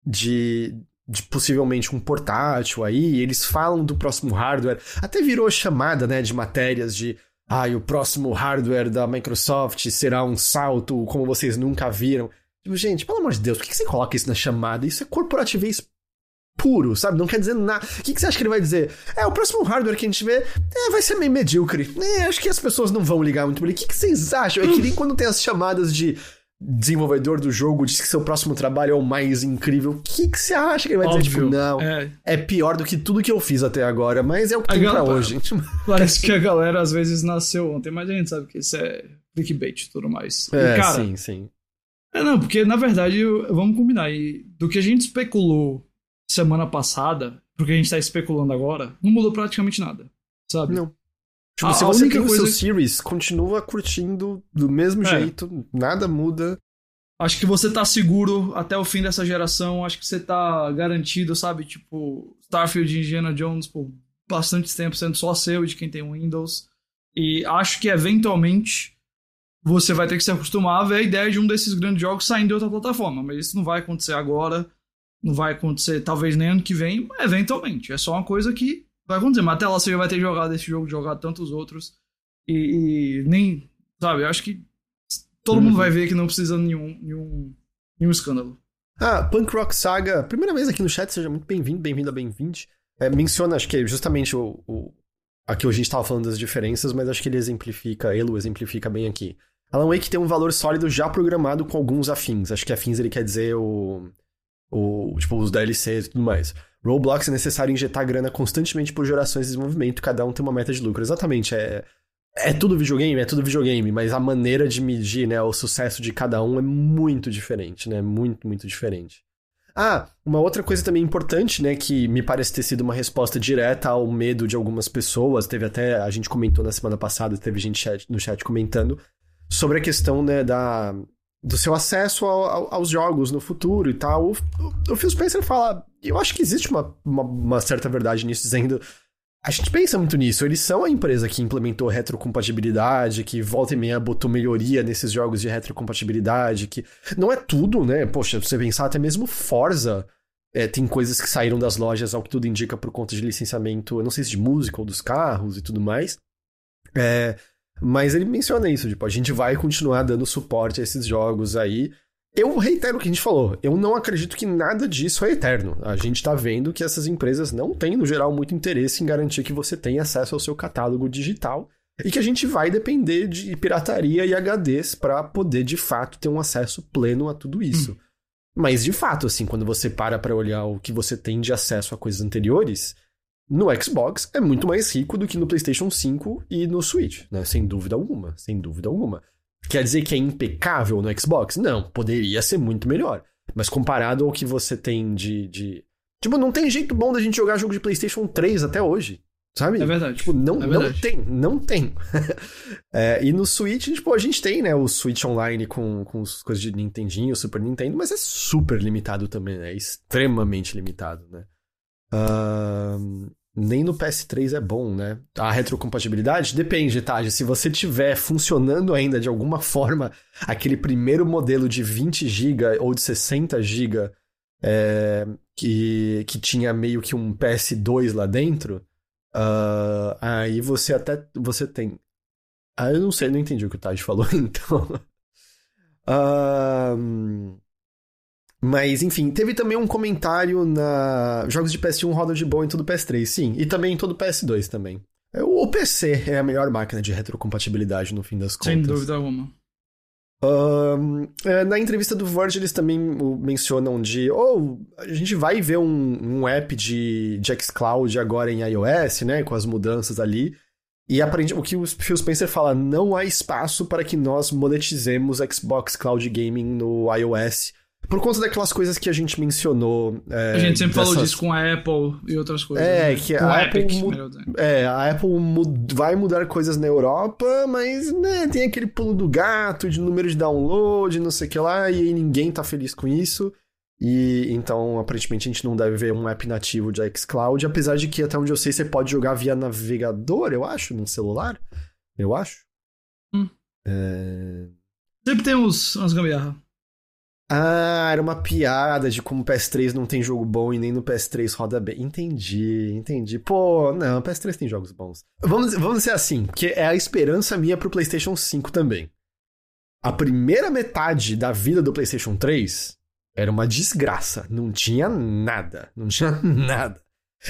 de, de possivelmente um portátil aí. Eles falam do próximo hardware. Até virou chamada, né, de matérias de ah, o próximo hardware da Microsoft será um salto como vocês nunca viram. Tipo, gente, pelo amor de Deus, por que você coloca isso na chamada? Isso é corporativez puro, sabe? Não quer dizer nada. O que você acha que ele vai dizer? É, o próximo hardware que a gente vê é, vai ser meio medíocre. É, acho que as pessoas não vão ligar muito por ele. O que vocês acham? É que nem quando tem as chamadas de desenvolvedor do jogo diz que seu próximo trabalho é o mais incrível. O que, que você acha que ele vai Óbvio, dizer? Tipo, não, é... é... pior do que tudo que eu fiz até agora, mas é o que a tem galera... pra hoje. [laughs] Parece que a galera às vezes nasceu ontem, mas a gente sabe que isso é clickbait e tudo mais. É, e, cara, sim, sim. É, não, porque na verdade, vamos combinar, e do que a gente especulou semana passada, porque a gente tá especulando agora, não mudou praticamente nada, sabe? Não. Tipo, a, se você tem o seu Series, continua curtindo do mesmo é. jeito, nada muda. Acho que você tá seguro até o fim dessa geração, acho que você tá garantido, sabe? Tipo, Starfield e Indiana Jones por bastante tempo sendo só seu e de quem tem Windows. E acho que eventualmente você vai ter que se acostumar a ver a ideia de um desses grandes jogos saindo de outra plataforma. Mas isso não vai acontecer agora, não vai acontecer talvez nem ano que vem, eventualmente. É só uma coisa que vai acontecer. Mas até lá você já vai ter jogado esse jogo, jogado tantos outros. E, e nem. Sabe, eu acho que todo uhum. mundo vai ver que não precisa de nenhum, nenhum, nenhum escândalo. Ah, Punk Rock Saga, primeira vez aqui no chat, seja muito bem-vindo, bem-vindo a bem-vinde. É, menciona, acho que é justamente o, o. Aqui hoje a gente tava falando das diferenças, mas acho que ele exemplifica, ele exemplifica bem aqui. Alan Wake tem um valor sólido já programado com alguns afins. Acho que afins ele quer dizer o. o tipo, os DLCs e tudo mais. Roblox é necessário injetar grana constantemente por gerações de desenvolvimento, cada um tem uma meta de lucro. Exatamente, é, é tudo videogame, é tudo videogame, mas a maneira de medir, né, o sucesso de cada um é muito diferente, né? Muito, muito diferente. Ah, uma outra coisa também importante, né, que me parece ter sido uma resposta direta ao medo de algumas pessoas, teve até, a gente comentou na semana passada, teve gente no chat comentando, sobre a questão, né, da, do seu acesso ao, ao, aos jogos no futuro e tal. O, o, o Phil Spencer fala, eu acho que existe uma, uma, uma, certa verdade nisso, dizendo. A gente pensa muito nisso. Eles são a empresa que implementou retrocompatibilidade, que volta e meia botou melhoria nesses jogos de retrocompatibilidade, que não é tudo, né? Poxa, você pensar até mesmo Forza. É, tem coisas que saíram das lojas, ao que tudo indica, por conta de licenciamento, eu não sei se de música ou dos carros e tudo mais. É, mas ele menciona isso, tipo, a gente vai continuar dando suporte a esses jogos aí. Eu reitero o que a gente falou, eu não acredito que nada disso é eterno. A gente tá vendo que essas empresas não têm, no geral, muito interesse em garantir que você tenha acesso ao seu catálogo digital e que a gente vai depender de pirataria e HDs para poder, de fato, ter um acesso pleno a tudo isso. Hum. Mas, de fato, assim, quando você para para olhar o que você tem de acesso a coisas anteriores, no Xbox é muito mais rico do que no PlayStation 5 e no Switch, né? Sem dúvida alguma, sem dúvida alguma. Quer dizer que é impecável no Xbox? Não, poderia ser muito melhor. Mas comparado ao que você tem de, de. Tipo, não tem jeito bom da gente jogar jogo de PlayStation 3 até hoje. Sabe? É verdade. Tipo, não, é verdade. não tem, não tem. [laughs] é, e no Switch, tipo, a gente tem, né, o Switch Online com, com as coisas de Nintendinho, Super Nintendo, mas é super limitado também, né? É extremamente limitado, né? Uh, nem no PS3 é bom, né? A retrocompatibilidade depende, tá? Se você tiver funcionando ainda de alguma forma aquele primeiro modelo de 20 GB ou de 60 GB é, que, que tinha meio que um PS2 lá dentro, uh, aí você até você tem. Ah, eu não sei, não entendi o que o Taj falou, [laughs] então. uh, mas, enfim, teve também um comentário na. Jogos de PS1 rodam de boa em todo PS3, sim. E também em todo PS2 também. É, o PC é a melhor máquina de retrocompatibilidade no fim das contas. Sem dúvida alguma. Um, é, na entrevista do Verge, eles também mencionam de. Oh, a gente vai ver um, um app de, de xCloud agora em iOS, né? Com as mudanças ali. E aprende, o que o Phil Spencer fala, não há espaço para que nós monetizemos Xbox Cloud Gaming no iOS. Por conta daquelas coisas que a gente mencionou. É, a gente sempre dessas... falou disso com a Apple e outras coisas. É, né? que com a Apple. Epic. É, a Apple mud... vai mudar coisas na Europa, mas né, tem aquele pulo do gato de número de download, não sei o que lá, e ninguém tá feliz com isso. E então, aparentemente, a gente não deve ver um app nativo de xCloud, apesar de que, até onde eu sei, você pode jogar via navegador, eu acho, num celular. Eu acho. Hum. É... Sempre tem uns, umas gambiarra. Ah, era uma piada de como o PS3 não tem jogo bom e nem no PS3 roda bem. Entendi, entendi. Pô, não, o PS3 tem jogos bons. Vamos, vamos ser assim, que é a esperança minha pro PlayStation 5 também. A primeira metade da vida do PlayStation 3 era uma desgraça. Não tinha nada. Não tinha [laughs] nada.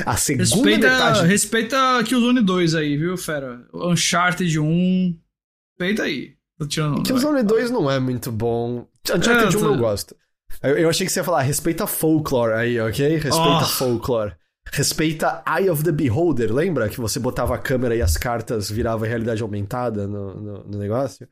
A segunda respeita, metade. Respeita Killzone 2 aí, viu, fera? Uncharted 1. Respeita aí. Tô tirando Killzone 2 não é muito bom. Uncharted é, 1 eu gosto. Eu, achei que você ia falar, respeita Folklore aí, ok? Respeita oh. Folklore. Respeita Eye of the Beholder, lembra? Que você botava a câmera e as cartas viravam realidade aumentada no, no, no negócio?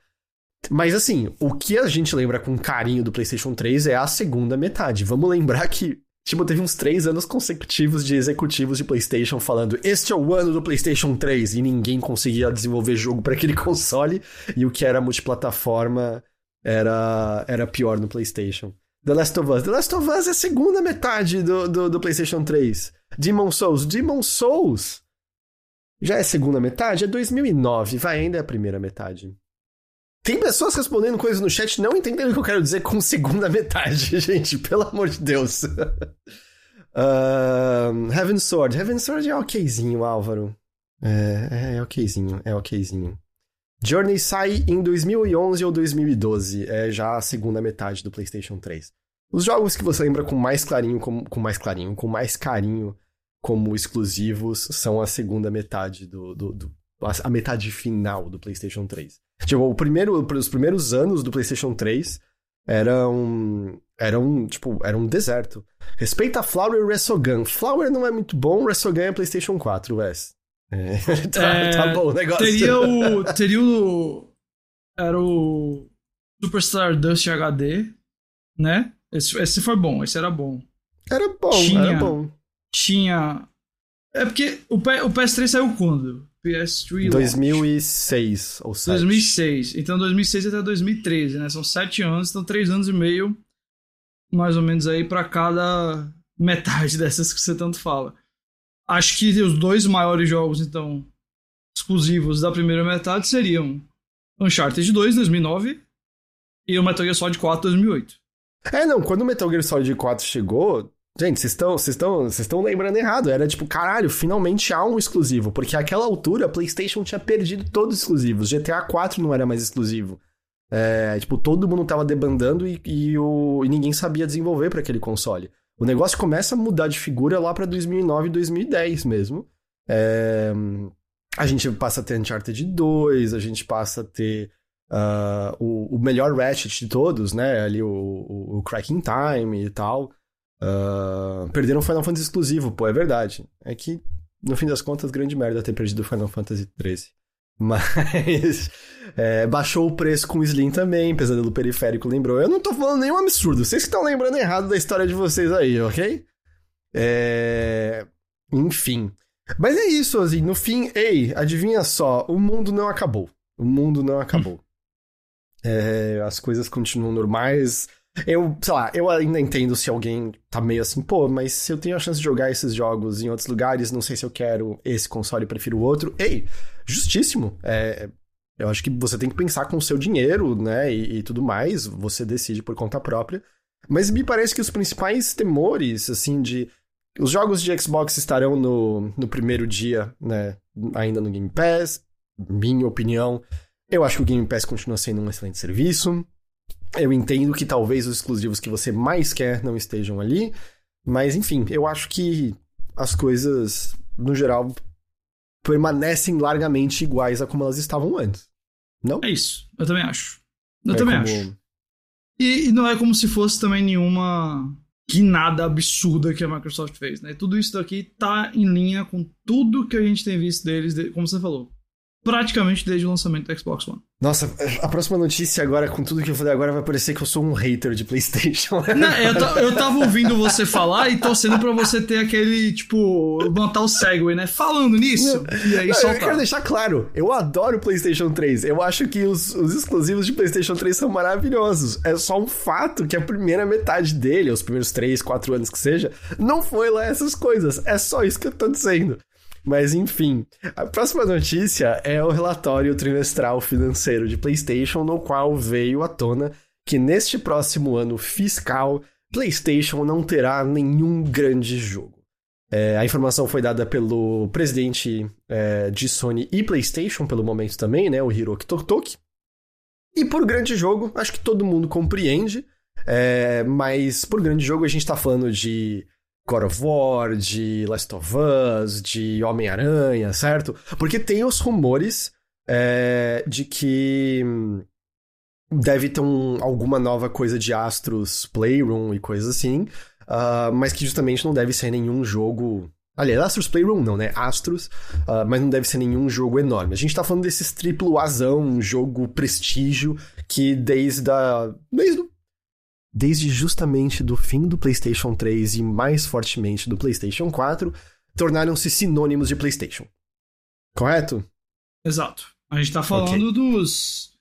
Mas assim, o que a gente lembra com carinho do PlayStation 3 é a segunda metade. Vamos lembrar que, tipo, teve uns três anos consecutivos de executivos de PlayStation falando: Este é o ano do PlayStation 3, e ninguém conseguia desenvolver jogo para aquele [laughs] console, e o que era multiplataforma era, era pior no PlayStation. The Last of Us. The Last of Us é a segunda metade do, do, do PlayStation 3. Demon Souls. Demon Souls já é segunda metade? É 2009. Vai, ainda é a primeira metade. Tem pessoas respondendo coisas no chat não entendendo o que eu quero dizer com segunda metade, [laughs] gente. Pelo amor de Deus. [laughs] uh, Heaven Sword. Heaven Sword é okzinho, Álvaro. É, é, é okzinho, é okzinho. Journey sai em 2011 ou 2012. É já a segunda metade do PlayStation 3. Os jogos que você lembra com mais clarinho, com, com mais clarinho, com mais carinho como exclusivos são a segunda metade do, do, do a metade final do PlayStation 3. Tipo, o primeiro, os primeiros anos do PlayStation 3 eram. Eram, tipo, era um deserto. Respeita Flower e Resogun. Flower não é muito bom, Resogun é PlayStation 4, Wes. É, [laughs] tá, é, tá bom o negócio. Teria o. Teria o. Era o. Superstar Dust HD, né? Esse, esse foi bom, esse era bom. Era bom, tinha, era bom. Tinha. É porque o, o PS3 saiu quando? PS3 2006 ou 7. 2006. Então 2006 até 2013, né? São sete anos, então três anos e meio, mais ou menos aí para cada metade [laughs] dessas que você tanto fala. Acho que os dois maiores jogos, então, exclusivos da primeira metade seriam Uncharted 2, 2009 e o Metal Gear Solid 4, 2008. É, não, quando o Metal Gear Solid 4 chegou, Gente, vocês estão vocês estão vocês estão lembrando errado. Era tipo, caralho, finalmente há um exclusivo. Porque àquela altura a PlayStation tinha perdido todos os exclusivos. GTA 4 não era mais exclusivo. É, tipo, todo mundo tava debandando e, e, o, e ninguém sabia desenvolver para aquele console. O negócio começa a mudar de figura lá para 2009 e 2010 mesmo. É, a gente passa a ter Uncharted 2, a gente passa a ter uh, o, o, melhor Ratchet de todos, né? Ali o, o, o Cracking Time e tal. Uh, perderam o Final Fantasy exclusivo, pô, é verdade. É que, no fim das contas, grande merda ter perdido o Final Fantasy XIII. Mas [laughs] é, baixou o preço com o Slim também, Pesadelo Periférico lembrou. Eu não tô falando nenhum absurdo, vocês que estão lembrando errado da história de vocês aí, ok? É... Enfim. Mas é isso, assim, no fim, ei, adivinha só, o mundo não acabou. O mundo não acabou. É, as coisas continuam normais, eu, sei lá, eu ainda entendo se alguém tá meio assim, pô, mas se eu tenho a chance de jogar esses jogos em outros lugares, não sei se eu quero esse console e prefiro o outro. Ei, justíssimo. É, eu acho que você tem que pensar com o seu dinheiro, né, e, e tudo mais, você decide por conta própria. Mas me parece que os principais temores, assim, de. Os jogos de Xbox estarão no, no primeiro dia, né, ainda no Game Pass, minha opinião. Eu acho que o Game Pass continua sendo um excelente serviço. Eu entendo que talvez os exclusivos que você mais quer não estejam ali, mas enfim, eu acho que as coisas, no geral, permanecem largamente iguais a como elas estavam antes. Não? É isso, eu também acho. Eu É também como- acho. E, e não é como se fosse também nenhuma guinada absurda que a Microsoft fez, né? Tudo isso daqui tá em linha com tudo que a gente tem visto deles, de- como você falou, praticamente desde o lançamento do Xbox One. Nossa, a próxima notícia agora, com tudo que eu falei agora, vai parecer que eu sou um hater de PlayStation. [laughs] Não, eu, eu tava ouvindo [laughs] você falar e torcendo pra você ter aquele, tipo, montar o segue, né? Falando nisso, e aí Não, eu soltar. quero deixar claro, eu adoro o PlayStation 3. Eu acho que os, os exclusivos de PlayStation 3 são maravilhosos. É só um fato que a primeira metade dele, os primeiros 3, 4 anos que seja, não foi lá essas coisas. É só isso que eu tô dizendo. Mas enfim, a próxima notícia é o relatório trimestral financeiro de PlayStation, no qual veio à tona que neste próximo ano fiscal, PlayStation não terá nenhum grande jogo. É, a informação foi dada pelo presidente é, de Sony e PlayStation, pelo momento também, né, o Hiroki Totoki. E por grande jogo, acho que todo mundo compreende, é, mas por grande jogo a gente tá falando de God of War, de Last of Us, de Homem-Aranha, certo? Porque tem os rumores é, de que hum, deve ter um- alguma nova coisa de Astros Playroom e coisas assim, ah, mas que justamente não deve ser nenhum jogo. Aliás, Astros Playroom não, né? Astros, ah, mas não deve ser nenhum jogo enorme. A gente tá falando desses triplo Azão, um jogo prestígio que desde a. Desde, desde justamente do fim do PlayStation 3 e mais fortemente do PlayStation 4, tornaram-se sinônimos de PlayStation. Correto? Exato. A gente tá falando dos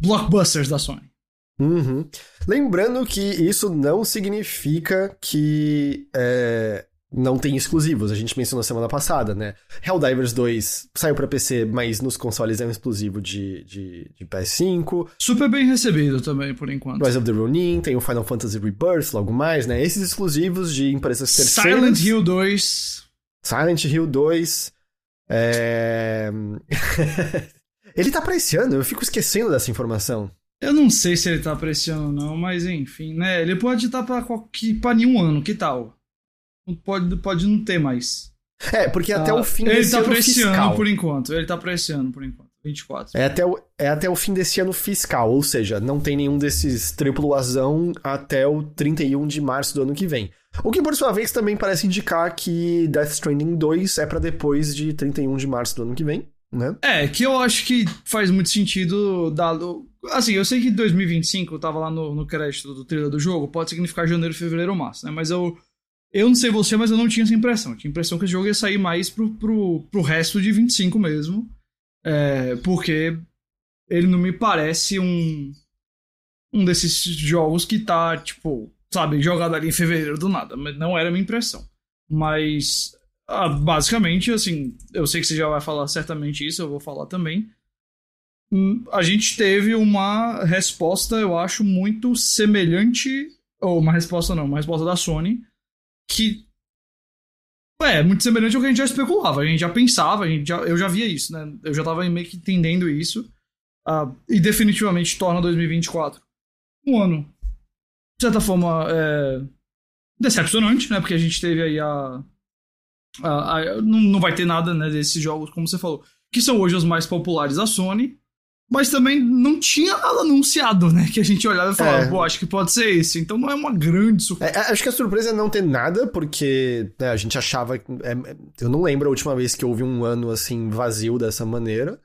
blockbusters da Sony. Uhum. Lembrando que isso não significa que é, não tem exclusivos. A gente mencionou semana passada, né? Helldivers 2 saiu pra PC, mas nos consoles é um exclusivo de, de, de PS5. Super bem recebido também, por enquanto. Rise of the Ronin, tem o Final Fantasy Rebirth logo mais, né? Esses exclusivos de empresas terceiras. Silent Hill 2. Silent Hill 2. É... [laughs] Ele tá pra esse ano, eu fico esquecendo dessa informação. Eu não sei se ele tá pra esse ano ou não, mas enfim, né? Ele pode estar pra, qualquer, pra nenhum ano, que tal? Pode, pode não ter mais. É, porque até Ah, o fim Ele desse tá ano pra esse fiscal. ano por enquanto. Ele tá pra esse ano por enquanto. 24. É até, o, é até o fim desse ano fiscal, ou seja, não tem nenhum desses triplo azão até o 31 de março do ano que vem. O que, por sua vez, também parece indicar que Death Stranding 2 é pra depois de 31 de março do ano que vem, né? É, que eu acho que faz muito sentido dado. Assim, eu sei que 2025 tava lá no, no crédito do trailer do jogo, pode significar janeiro, fevereiro ou março, né? Mas eu. Eu não sei você, mas eu não tinha essa impressão. Eu tinha a impressão que esse jogo ia sair mais pro, pro, pro resto de 25 mesmo. É, porque ele não me parece um. Um desses jogos que tá, tipo, sabe, jogado ali em fevereiro do nada. Mas não era a minha impressão. Mas ah, basicamente, assim, eu sei que você já vai falar certamente isso, eu vou falar também. Hum, A gente teve uma resposta, eu acho, muito semelhante. Ou uma resposta não, uma resposta da Sony. Que. É, muito semelhante ao que a gente já especulava. A gente já pensava, a gente já, eu já via isso, né? Eu já tava meio que entendendo isso. Ah, e definitivamente torna 2024 um ano, de certa forma, é, decepcionante, né? Porque a gente teve aí a. a- a- não, não vai ter nada né, desses jogos, como você falou, que são hoje os mais populares da Sony. Mas também não tinha nada anunciado, né? Que a gente olhava e falava, É. pô, acho que pode ser esse. Então não é uma grande surpresa. É, acho que a surpresa é não ter nada, porque né, a gente achava. é, é, eu não lembro a última vez que houve um ano assim vazio dessa maneira.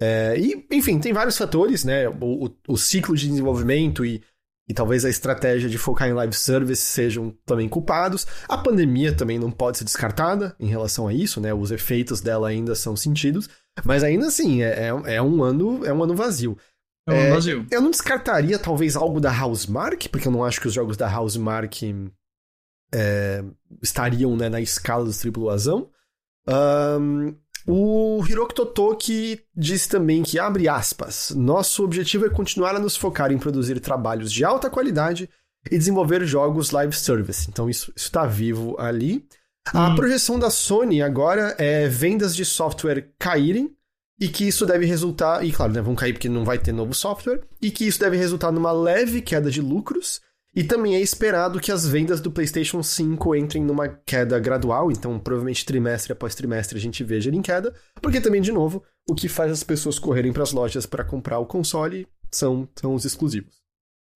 É, e, enfim, tem vários fatores, né? O, o- o ciclo de desenvolvimento e, e talvez a estratégia de focar em live service sejam também culpados. A pandemia também não pode ser descartada em relação a isso, né? Os efeitos dela ainda são sentidos. Mas ainda assim, é, é, é um ano é um ano vazio. É um é, vazio. Eu não descartaria talvez algo da Housemark, porque eu não acho que os jogos da Housemark é, estariam né, na escala dos triplo azão. Ahn, o Hiroki Totoki disse também que, abre aspas, nosso objetivo é continuar a nos focar em produzir trabalhos de alta qualidade e desenvolver jogos live service. Então isso está vivo ali. A Hum. projeção da Sony agora é vendas de software caírem e que isso deve resultar, e claro, né, vão cair porque não vai ter novo software, e que isso deve resultar numa leve queda de lucros, e também é esperado que as vendas do PlayStation 5 entrem numa queda gradual, então provavelmente trimestre após trimestre a gente veja ele em queda, porque também, de novo, o que faz as pessoas correrem para as lojas para comprar o console são, são os exclusivos.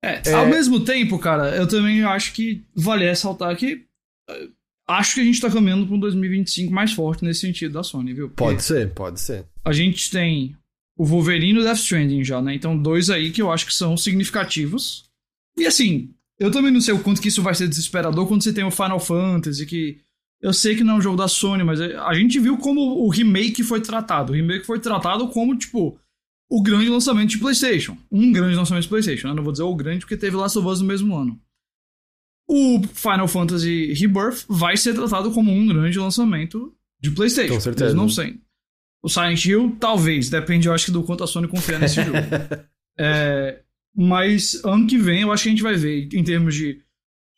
É, é, ao mesmo tempo, cara, eu também acho que vale ressaltar que uh, acho que a gente tá caminhando para um 2025 mais forte nesse sentido da Sony, viu? Porque pode ser, pode ser. A gente tem o Wolverine e o Death Stranding já, né? Então, dois aí que eu acho que são significativos. E assim, eu também não sei o quanto que isso vai ser desesperador quando você tem o Final Fantasy, que eu sei que não é um jogo da Sony, mas a gente viu como o remake foi tratado. O remake foi tratado como, tipo, o grande lançamento de PlayStation. Um grande lançamento de PlayStation. Né? Não vou dizer o grande porque teve Last of Us no mesmo ano. O Final Fantasy Rebirth vai ser tratado como um grande lançamento de PlayStation. Com certeza. não sei. O Silent Hill, talvez. Depende, eu acho, do quanto a Sony confia nesse jogo. [laughs] É, mas ano que vem eu acho que a gente vai ver, em termos de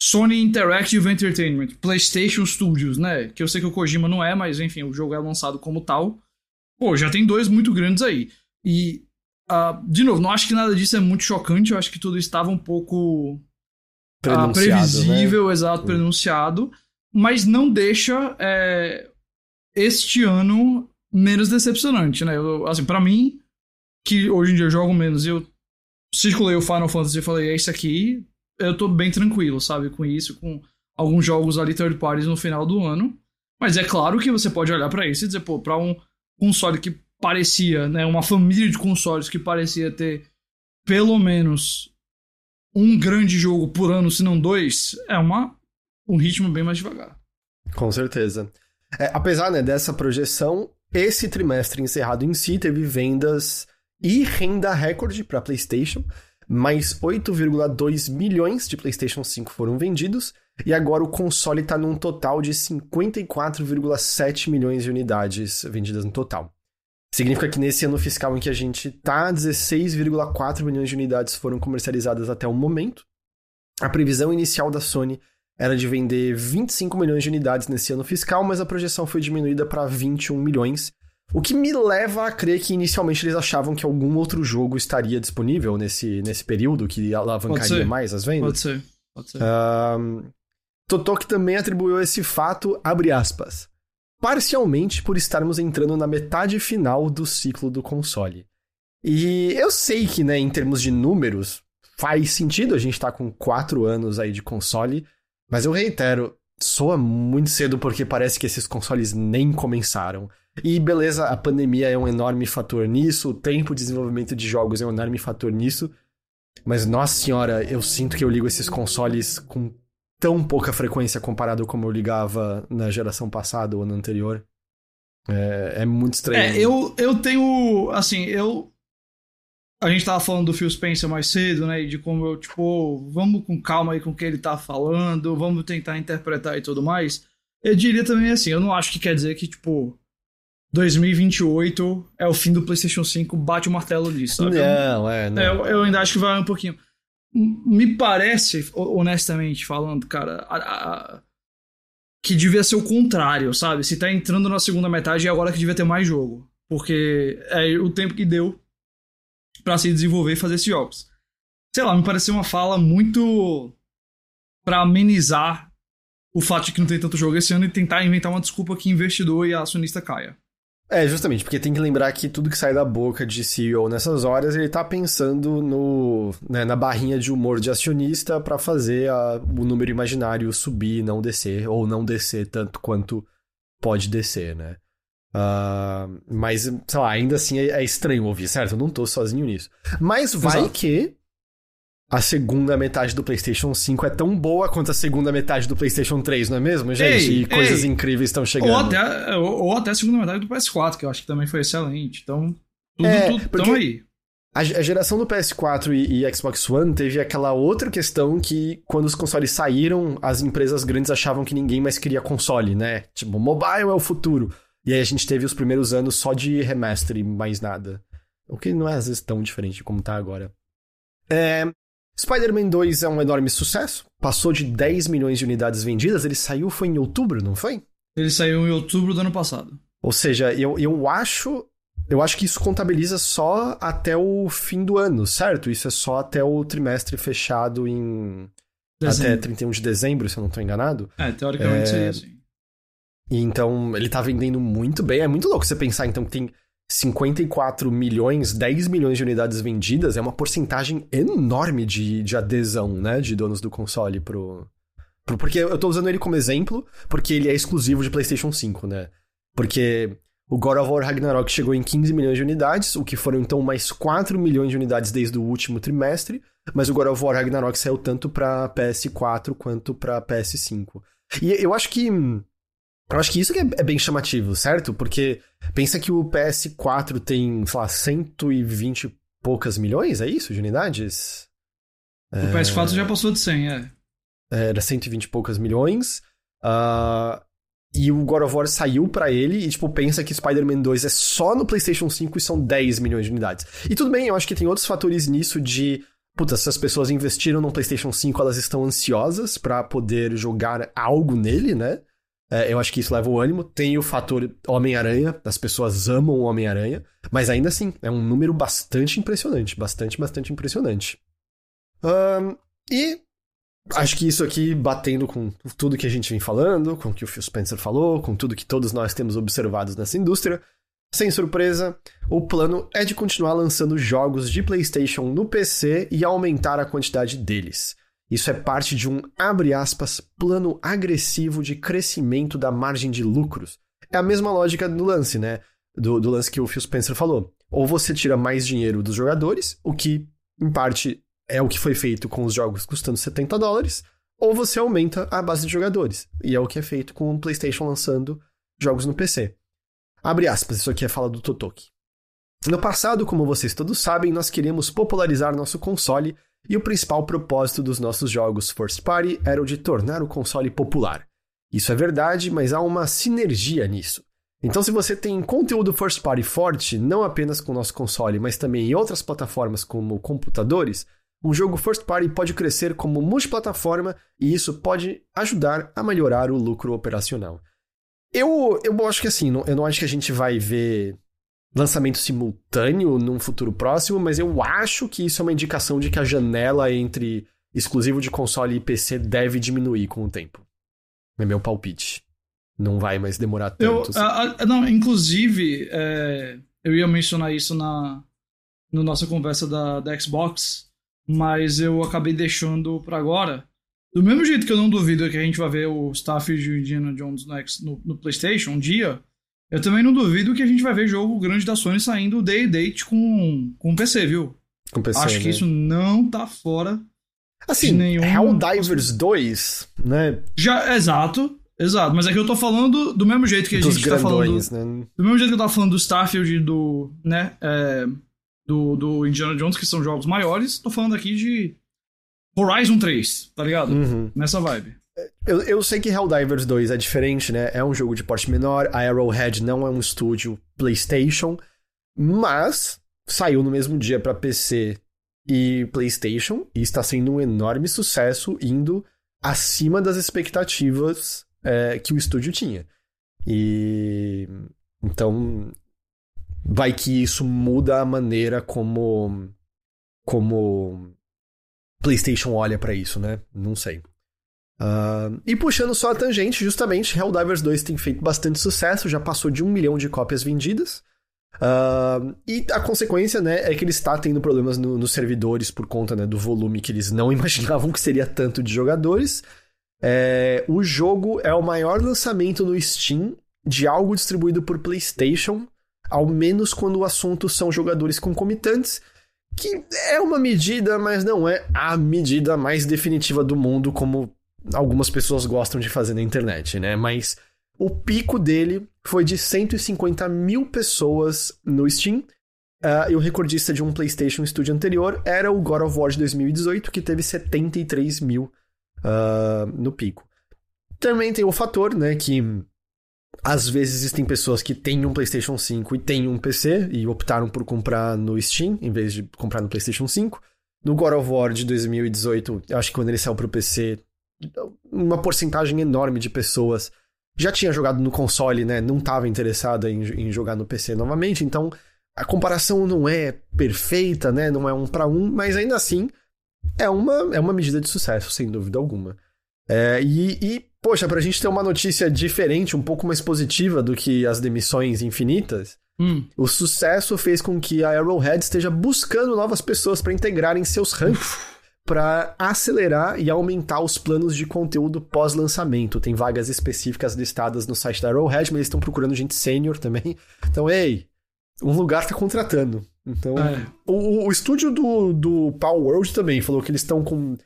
Sony Interactive Entertainment, PlayStation Studios, né? Que eu sei que o Kojima não é, mas enfim, o jogo é lançado como tal. Pô, já tem dois muito grandes aí. E, uh, de novo, não acho que nada disso é muito chocante. Eu acho que tudo estava um pouco uh, previsível, né? exato, pronunciado. Mas não deixa é, este ano menos decepcionante, né? Eu, assim, para mim, que hoje em dia eu jogo menos, eu circulei o Final Fantasy e falei, é isso aqui, eu tô bem tranquilo, sabe, com isso, com alguns jogos ali third parties no final do ano. Mas é claro que você pode olhar para isso e dizer, pô, pra um console que parecia, né, uma família de consoles que parecia ter pelo menos um grande jogo por ano, se não dois, é uma, um ritmo bem mais devagar. Com certeza. É, apesar né, dessa projeção, esse trimestre encerrado em si teve vendas e renda recorde para PlayStation. Mais 8,2 milhões de PlayStation 5 foram vendidos, e agora o console está num total de 54,7 milhões de unidades vendidas no total. Significa que nesse ano fiscal em que a gente tá, 16,4 milhões de unidades foram comercializadas até o momento. A previsão inicial da Sony era de vender 25 milhões de unidades nesse ano fiscal, mas a projeção foi diminuída para 21 milhões. O que me leva a crer que inicialmente eles achavam que algum outro jogo estaria disponível nesse, nesse período, que alavancaria mais as vendas. Pode ser, pode ser. Um, Totok também atribuiu esse fato, abre aspas, parcialmente por estarmos entrando na metade final do ciclo do console. E eu sei que, né, em termos de números, faz sentido a gente estar tá com quatro anos aí de console, mas eu reitero, soa muito cedo porque parece que esses consoles nem começaram. E beleza, a pandemia é um enorme fator nisso, o tempo de desenvolvimento de jogos é um enorme fator nisso, mas nossa senhora, eu sinto que eu ligo esses consoles com tão pouca frequência comparado como eu ligava na geração passada ou ano anterior. É, é muito estranho. É, eu, eu tenho. Assim, eu. A gente tava falando do Phil Spencer mais cedo, né? De como eu, tipo, vamos com calma aí com o que ele tá falando, vamos tentar interpretar e tudo mais. Eu diria também assim, eu não acho que quer dizer que, tipo, 2028 é o fim do PlayStation 5, bate o martelo disso, sabe? Não, é, não. É, eu, eu ainda acho que vai um pouquinho me parece, honestamente falando, cara, a, a, que devia ser o contrário, sabe? Se tá entrando na segunda metade, é agora que devia ter mais jogo. Porque é o tempo que deu para se desenvolver e fazer esses jogos. Sei lá, me pareceu uma fala muito para amenizar o fato de que não tem tanto jogo esse ano e tentar inventar uma desculpa que investidor e acionista caia. É, justamente, porque tem que lembrar que tudo que sai da boca de CEO nessas horas, ele tá pensando no, né, na barrinha de humor de acionista para fazer a, o número imaginário subir, não descer, ou não descer tanto quanto pode descer, né? Uh, mas, sei lá, ainda assim é, é, estranho ouvir, certo? Eu não tô sozinho nisso. Mas vai Exato. que a segunda metade do PlayStation 5 é tão boa quanto a segunda metade do PlayStation 3, não é mesmo, gente? Ei, e coisas ei. incríveis estão chegando. Ou até, ou, ou, até a segunda metade do PS4, que eu acho que também foi excelente. Então, tudo, é, tudo tão aí. A, a, geração do PS4 e, e, Xbox One teve aquela outra questão que, quando os consoles saíram, as empresas grandes achavam que ninguém mais queria console, né? Tipo, mobile é o futuro. E aí a gente teve os primeiros anos só de remaster e mais nada. O que não é às vezes tão diferente de como tá agora. É, Spider-Man 2 é um enorme sucesso, passou de 10 milhões de unidades vendidas, ele saiu foi em outubro, não foi? Ele saiu em outubro do ano passado. Ou seja, eu, eu acho eu acho que isso contabiliza só até o fim do ano, certo? Isso é só até o trimestre fechado em dezembro. até 31 de dezembro, se eu não estou enganado. É, teoricamente é... seria assim. E então ele tá vendendo muito bem. É muito louco você pensar então que tem 54 milhões, 10 milhões de unidades vendidas é uma porcentagem enorme de, de adesão, né, de donos do console pro, pro... Porque eu tô usando ele como exemplo, porque ele é exclusivo de PlayStation 5, né? Porque o God of War Ragnarok chegou em 15 milhões de unidades, o que foram então mais 4 milhões de unidades desde o último trimestre, mas o God of War Ragnarok saiu tanto para PS4 quanto para PS5. E eu acho que eu acho que isso que é, é bem chamativo, certo? Porque pensa que o PS4 tem, sei lá, 120 e poucas milhões, é isso, de unidades? O é... PS4 já passou de 100, é. Era 120 e poucas milhões. Uh, e o God of War saiu para ele e, tipo, pensa que Spider-Man 2 é só no PlayStation 5 e são 10 milhões de unidades. E tudo bem, eu acho que tem outros fatores nisso de. Puta, se as pessoas investiram no PlayStation 5, elas estão ansiosas para poder jogar algo nele, né? É, eu acho que isso leva o ânimo. Tem o fator Homem-Aranha, as pessoas amam o Homem-Aranha, mas ainda assim, é um número bastante impressionante. Bastante, bastante impressionante. Um, e acho que isso aqui, batendo com tudo que a gente vem falando, com o que o Phil Spencer falou, com tudo que todos nós temos observado nessa indústria, sem surpresa, o plano é de continuar lançando jogos de PlayStation no PC e aumentar a quantidade deles. Isso é parte de um, abre aspas, plano agressivo de crescimento da margem de lucros. É a mesma lógica do lance, né? Do, do lance que o Phil Spencer falou. Ou você tira mais dinheiro dos jogadores, o que, em parte, é o que foi feito com os jogos custando 70 dólares, ou você aumenta a base de jogadores. E é o que é feito com o PlayStation lançando jogos no PC. Abre aspas, isso aqui é fala do Totoki. No passado, como vocês todos sabem, nós queríamos popularizar nosso console e o principal propósito dos nossos jogos First Party era o de tornar o console popular. Isso é verdade, mas há uma sinergia nisso. Então, se você tem conteúdo First Party forte, não apenas com o nosso console, mas também em outras plataformas como computadores, um jogo First Party pode crescer como multiplataforma e isso pode ajudar a melhorar o lucro operacional. Eu, eu acho que assim, eu não acho que a gente vai ver lançamento simultâneo num futuro próximo, mas eu acho que isso é uma indicação de que a janela entre exclusivo de console e PC deve diminuir com o tempo. É meu palpite. Não vai mais demorar tanto. Eu, assim. a, a, não, inclusive, é, eu ia mencionar isso na, na nossa conversa da, da Xbox, mas eu acabei deixando para agora. Do mesmo jeito que eu não duvido que a gente vai ver o Starfield de Indiana Jones no, no, no PlayStation um dia, eu também não duvido que a gente vai ver jogo grande da Sony saindo day date com, com PC, viu? Com PC, Acho né? que isso não tá fora assim, nenhum... Helldivers 2, né? Já, exato, exato. Mas é que eu tô falando do mesmo jeito que a Dos gente tá falando... Né? Do mesmo jeito que eu tava falando do Starfield e do, né, é, do, do Indiana Jones, que são jogos maiores, tô falando aqui de Horizon 3, tá ligado? Uhum. Nessa vibe. Eu, eu sei que Helldivers 2 é diferente, né? É um jogo de porte menor, a Arrowhead não é um estúdio PlayStation, mas saiu no mesmo dia para PC e PlayStation e está sendo um enorme sucesso, indo acima das expectativas é, que o estúdio tinha. E então vai que isso muda a maneira como como PlayStation olha para isso, né? Não sei. Uh, e puxando só a tangente, justamente, Helldivers 2 tem feito bastante sucesso, já passou de um milhão de cópias vendidas. Uh, e a consequência, né, é que ele está tendo problemas no, nos servidores por conta né, do volume que eles não [laughs] imaginavam que seria tanto de jogadores. É, o jogo é o maior lançamento no Steam de algo distribuído por PlayStation, ao menos quando o assunto são jogadores concomitantes, que é uma medida, mas não é a medida mais definitiva do mundo, como algumas pessoas gostam de fazer na internet, né? Mas o pico dele foi de 150 mil pessoas no Steam. Uh, e o recordista de um PlayStation Studio anterior era o God of War de 2018, que teve 73 mil uh, no pico. Também tem o fator, né, que às vezes existem pessoas que têm um PlayStation 5 e têm um PC e optaram por comprar no Steam em vez de comprar no PlayStation 5. No God of War de 2018, eu acho que quando ele saiu para o PC, uma porcentagem enorme de pessoas já tinha jogado no console, né? Não estava interessada em, em, jogar no PC novamente. Então, a comparação não é perfeita, né? Não é um para um, mas ainda assim é uma, é uma medida de sucesso, sem dúvida alguma. É, e, e, poxa, pra gente ter uma notícia diferente, um pouco mais positiva do que as demissões infinitas, Hum. O sucesso fez com que a Arrowhead esteja buscando novas pessoas para integrar em seus ranks, para acelerar e aumentar os planos de conteúdo pós-lançamento. Tem vagas específicas listadas no site da Arrowhead, mas eles estão procurando gente sênior também. Então, ei, um lugar tá contratando. Então, É. o, o estúdio do, do Power World também falou que eles estão com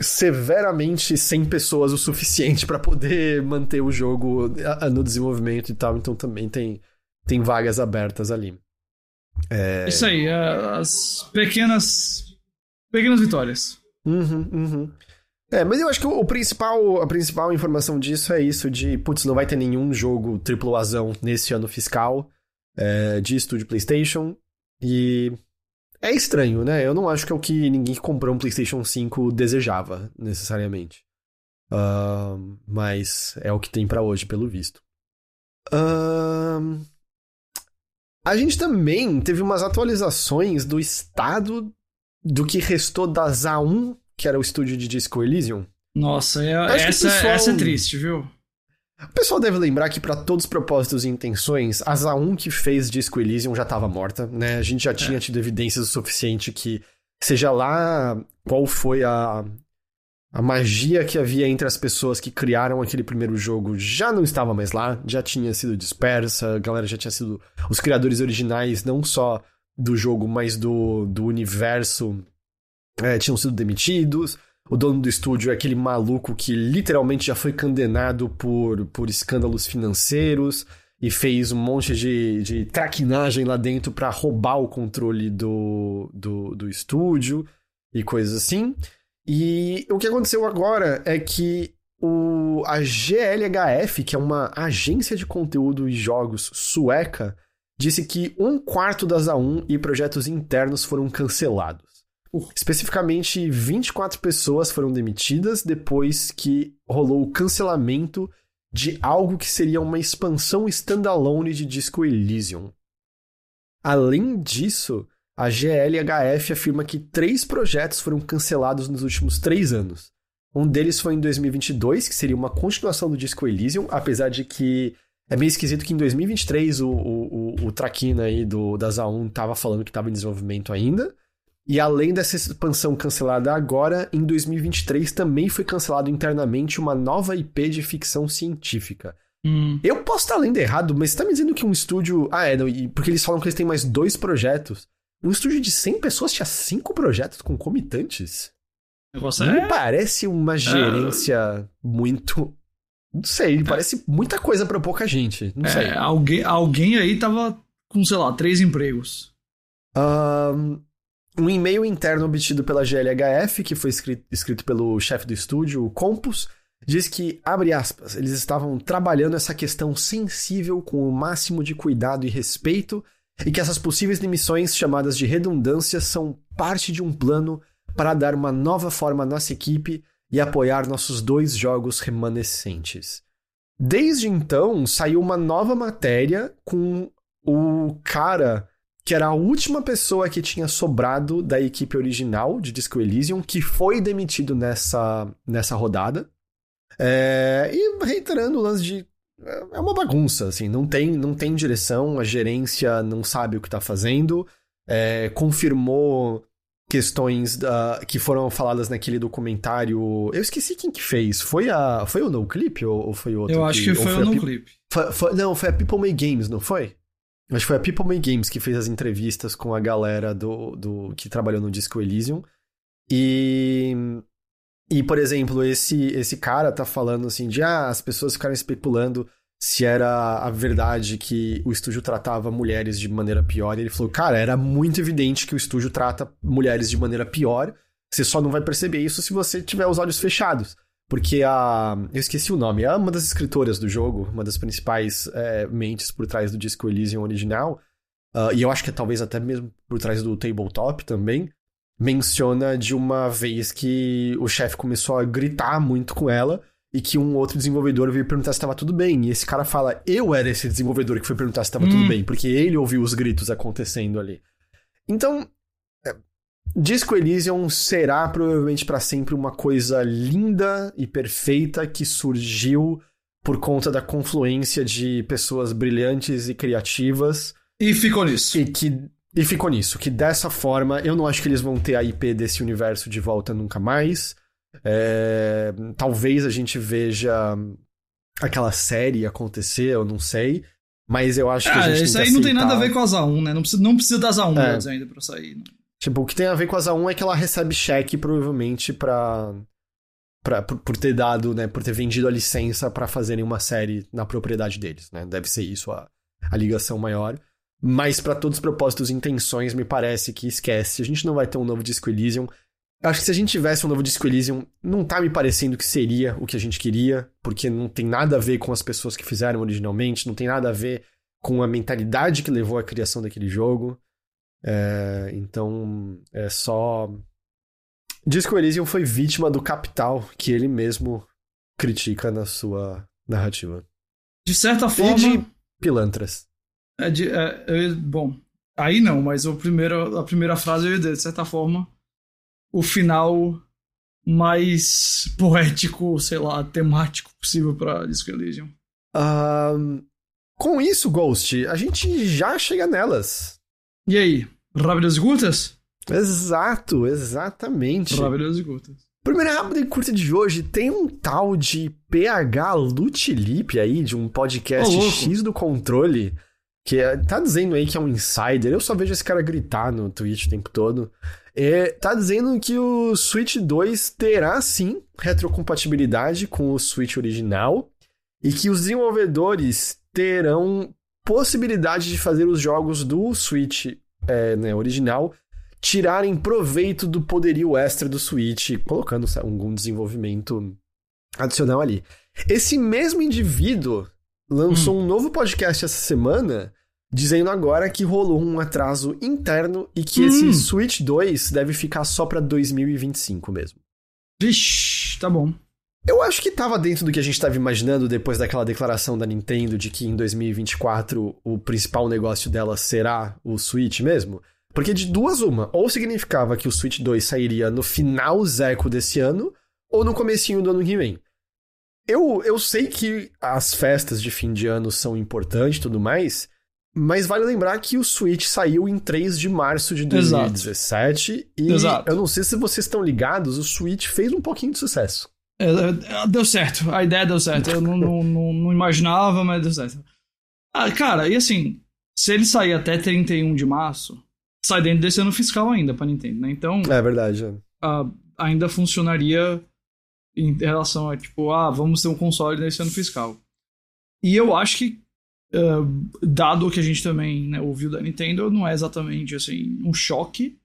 severamente 100 pessoas o suficiente para poder manter o jogo no desenvolvimento e tal. Então também tem, tem vagas abertas ali. É... Isso aí, é, as pequenas. Pequenas vitórias. Uhum, uhum. É, mas eu acho que o, principal, a principal informação disso é isso de, putz, não vai ter nenhum jogo triplo azão nesse ano fiscal é, de estúdio PlayStation e é estranho, né? Eu não acho que é o que ninguém que comprou um PlayStation 5 desejava, necessariamente. Ahn, mas é o que tem pra hoje, pelo visto. Ahn, a gente também teve umas atualizações do estado do que restou da ZA1, que era o estúdio de Disco Elysium. Nossa, é- essa, pessoal- essa é triste, viu? O pessoal deve lembrar que, pra todos os propósitos e intenções, a ZA1 que fez Disco Elysium já estava morta, né? A gente já tinha tido evidências o suficiente que, seja lá qual foi a, a magia que havia entre as pessoas que criaram aquele primeiro jogo, já não estava mais lá, já tinha sido dispersa, a galera já tinha sido. Os criadores originais, não só do jogo, mas do, do universo, é, tinham sido demitidos. O dono do estúdio é aquele maluco que literalmente já foi condenado por, por escândalos financeiros e fez um monte de, de traquinagem lá dentro pra roubar o controle do, do, do estúdio e coisas assim. E o que aconteceu agora é que o, a GLHF, que é uma agência de conteúdo e jogos sueca, disse que um quarto das A1 e projetos internos foram cancelados. Uh. Especificamente, 24 pessoas foram demitidas depois que rolou o cancelamento de algo que seria uma expansão standalone de Disco Elysium. Além disso, a GLHF afirma que três projetos foram cancelados nos últimos três anos. Um deles foi em 2022, que seria uma continuação do Disco Elysium, apesar de que é meio esquisito que em 2023 o, o, o, o Traquina aí do, da ZA1 tava falando que estava em desenvolvimento ainda. E além dessa expansão cancelada agora, em 2023 também foi cancelado internamente uma nova IP de ficção científica. Hum. Eu posso estar lendo errado, mas você tá me dizendo que um estúdio. Ah, é, não, porque eles falam que eles têm mais dois projetos. Um estúdio de 100 pessoas tinha cinco projetos concomitantes? Negócio Me é. parece uma gerência muito. Não sei, parece muita coisa pra pouca gente. Não sei. é, alguém, alguém aí tava com, sei lá, três empregos. Ahn, um e-mail interno obtido pela GLHF, que foi escrito, escrito pelo chefe do estúdio, o Compus, diz que, abre aspas, eles estavam trabalhando essa questão sensível com o máximo de cuidado e respeito, e que essas possíveis demissões, chamadas de redundância, são parte de um plano para dar uma nova forma à nossa equipe e apoiar nossos dois jogos remanescentes. Desde então, saiu uma nova matéria com o cara que era a última pessoa que tinha sobrado da equipe original de Disco Elysium, que foi demitido nessa, nessa rodada. É, e reiterando o lance de. É uma bagunça, assim, não tem, não tem direção, a gerência não sabe o que tá fazendo, é, confirmou questões da, que foram faladas naquele documentário. Eu esqueci quem que fez. Foi a. Foi o No Clip ou, ou foi outro? Eu acho que ou foi a o no foi- foi- não, foi a People Make Games, não foi? Acho que foi a People Make Games que fez as entrevistas com a galera do, do que trabalhou no Disco Elysium. E. E, por exemplo, esse, esse cara tá falando assim de ah, as pessoas ficaram especulando se era a verdade que o estúdio tratava mulheres de maneira pior. E ele falou, cara, era muito evidente que o estúdio trata mulheres de maneira pior. Você só não vai perceber isso se você tiver os olhos fechados. Porque a. Eu esqueci o nome. É uma das escritoras do jogo, uma das principais é, mentes por trás do Disco Elysium original. ah, e eu acho que é talvez até mesmo por trás do Tabletop também. Menciona de uma vez que o chefe começou a gritar muito com ela e que um outro desenvolvedor veio perguntar se estava tudo bem. E esse cara fala: Eu era esse desenvolvedor que foi perguntar se estava Hum. tudo bem, porque ele ouviu os gritos acontecendo ali. Então, é, Disco Elysium será provavelmente para sempre uma coisa linda e perfeita que surgiu por conta da confluência de pessoas brilhantes e criativas E ficou nisso. E que e ficou nisso, que dessa forma eu não acho que eles vão ter a IP desse universo de volta nunca mais. É, talvez a gente veja aquela série acontecer, eu não sei. Mas eu acho que ah, a gente isso aí não tem nada a ver com a ZA1, né? Não precisa, não precisa das A1 É. ainda pra sair. né? Tipo, o que tem a ver com a ZA1 é que ela recebe cheque, provavelmente, pra. pra por, por ter dado, né? Por ter vendido a licença pra fazerem uma série na propriedade deles, né? Deve ser isso a, a ligação maior. Mas pra todos os propósitos e intenções, me parece que esquece. A gente não vai ter um novo Disco Elysium. Eu acho que se a gente tivesse um novo Disco Elysium, não tá me parecendo que seria o que a gente queria, porque não tem nada a ver com as pessoas que fizeram originalmente, não tem nada a ver com a mentalidade que levou à criação daquele jogo. É, então, é só. Disco Elysium foi vítima do capital que ele mesmo critica na sua narrativa. De certa E forma. de pilantras. É de, é, eu bom, aí não, mas o primeiro, a primeira frase eu ia dizer, de certa forma, o final mais poético, sei lá, temático possível pra Disco Elysium. Com isso, Ghost, a gente já chega nelas. E aí, rápidas e curtas? Exato, exatamente. Rápidas e curtas. Primeira rápida e curta de hoje tem um tal de PH Lutilip aí, de um podcast louco. X do controle, que é- tá dizendo aí que é um insider. Eu só vejo esse cara gritar no Twitch o tempo todo. É, tá dizendo que o Switch 2 terá sim retrocompatibilidade com o Switch original e que os desenvolvedores terão possibilidade de fazer os jogos do Switch é, né, original tirarem proveito do poderio extra do Switch, colocando algum desenvolvimento adicional ali. Esse mesmo indivíduo lançou um novo podcast essa semana dizendo agora que rolou um atraso interno e que Hum. esse Switch 2 deve ficar só pra 2025 mesmo. Vixe, tá bom. Eu acho que tava dentro do que a gente tava imaginando depois daquela declaração da Nintendo de que em 2024 o principal negócio dela será o Switch mesmo. Porque de duas uma, ou significava que o Switch 2 sairia no final zeco desse ano, ou no comecinho do ano que vem. Eu, eu sei que as festas de fim de ano são importantes e tudo mais, mas vale lembrar que o Switch saiu em 3 de março de Exato. 2017 e Exato. eu não sei se vocês estão ligados, o Switch fez um pouquinho de sucesso. É, é, deu certo, a ideia deu certo. Eu não, não, não, não imaginava, mas deu certo. Ah, cara, e assim, se ele sair até 31 de março, sai dentro desse ano fiscal ainda pra Nintendo, né? Então, É verdade. é. ainda funcionaria em relação a, tipo, ah, vamos ter um console nesse ano fiscal. E eu acho que, dado que a gente também né, ouviu da Nintendo, não é exatamente, assim, um choque.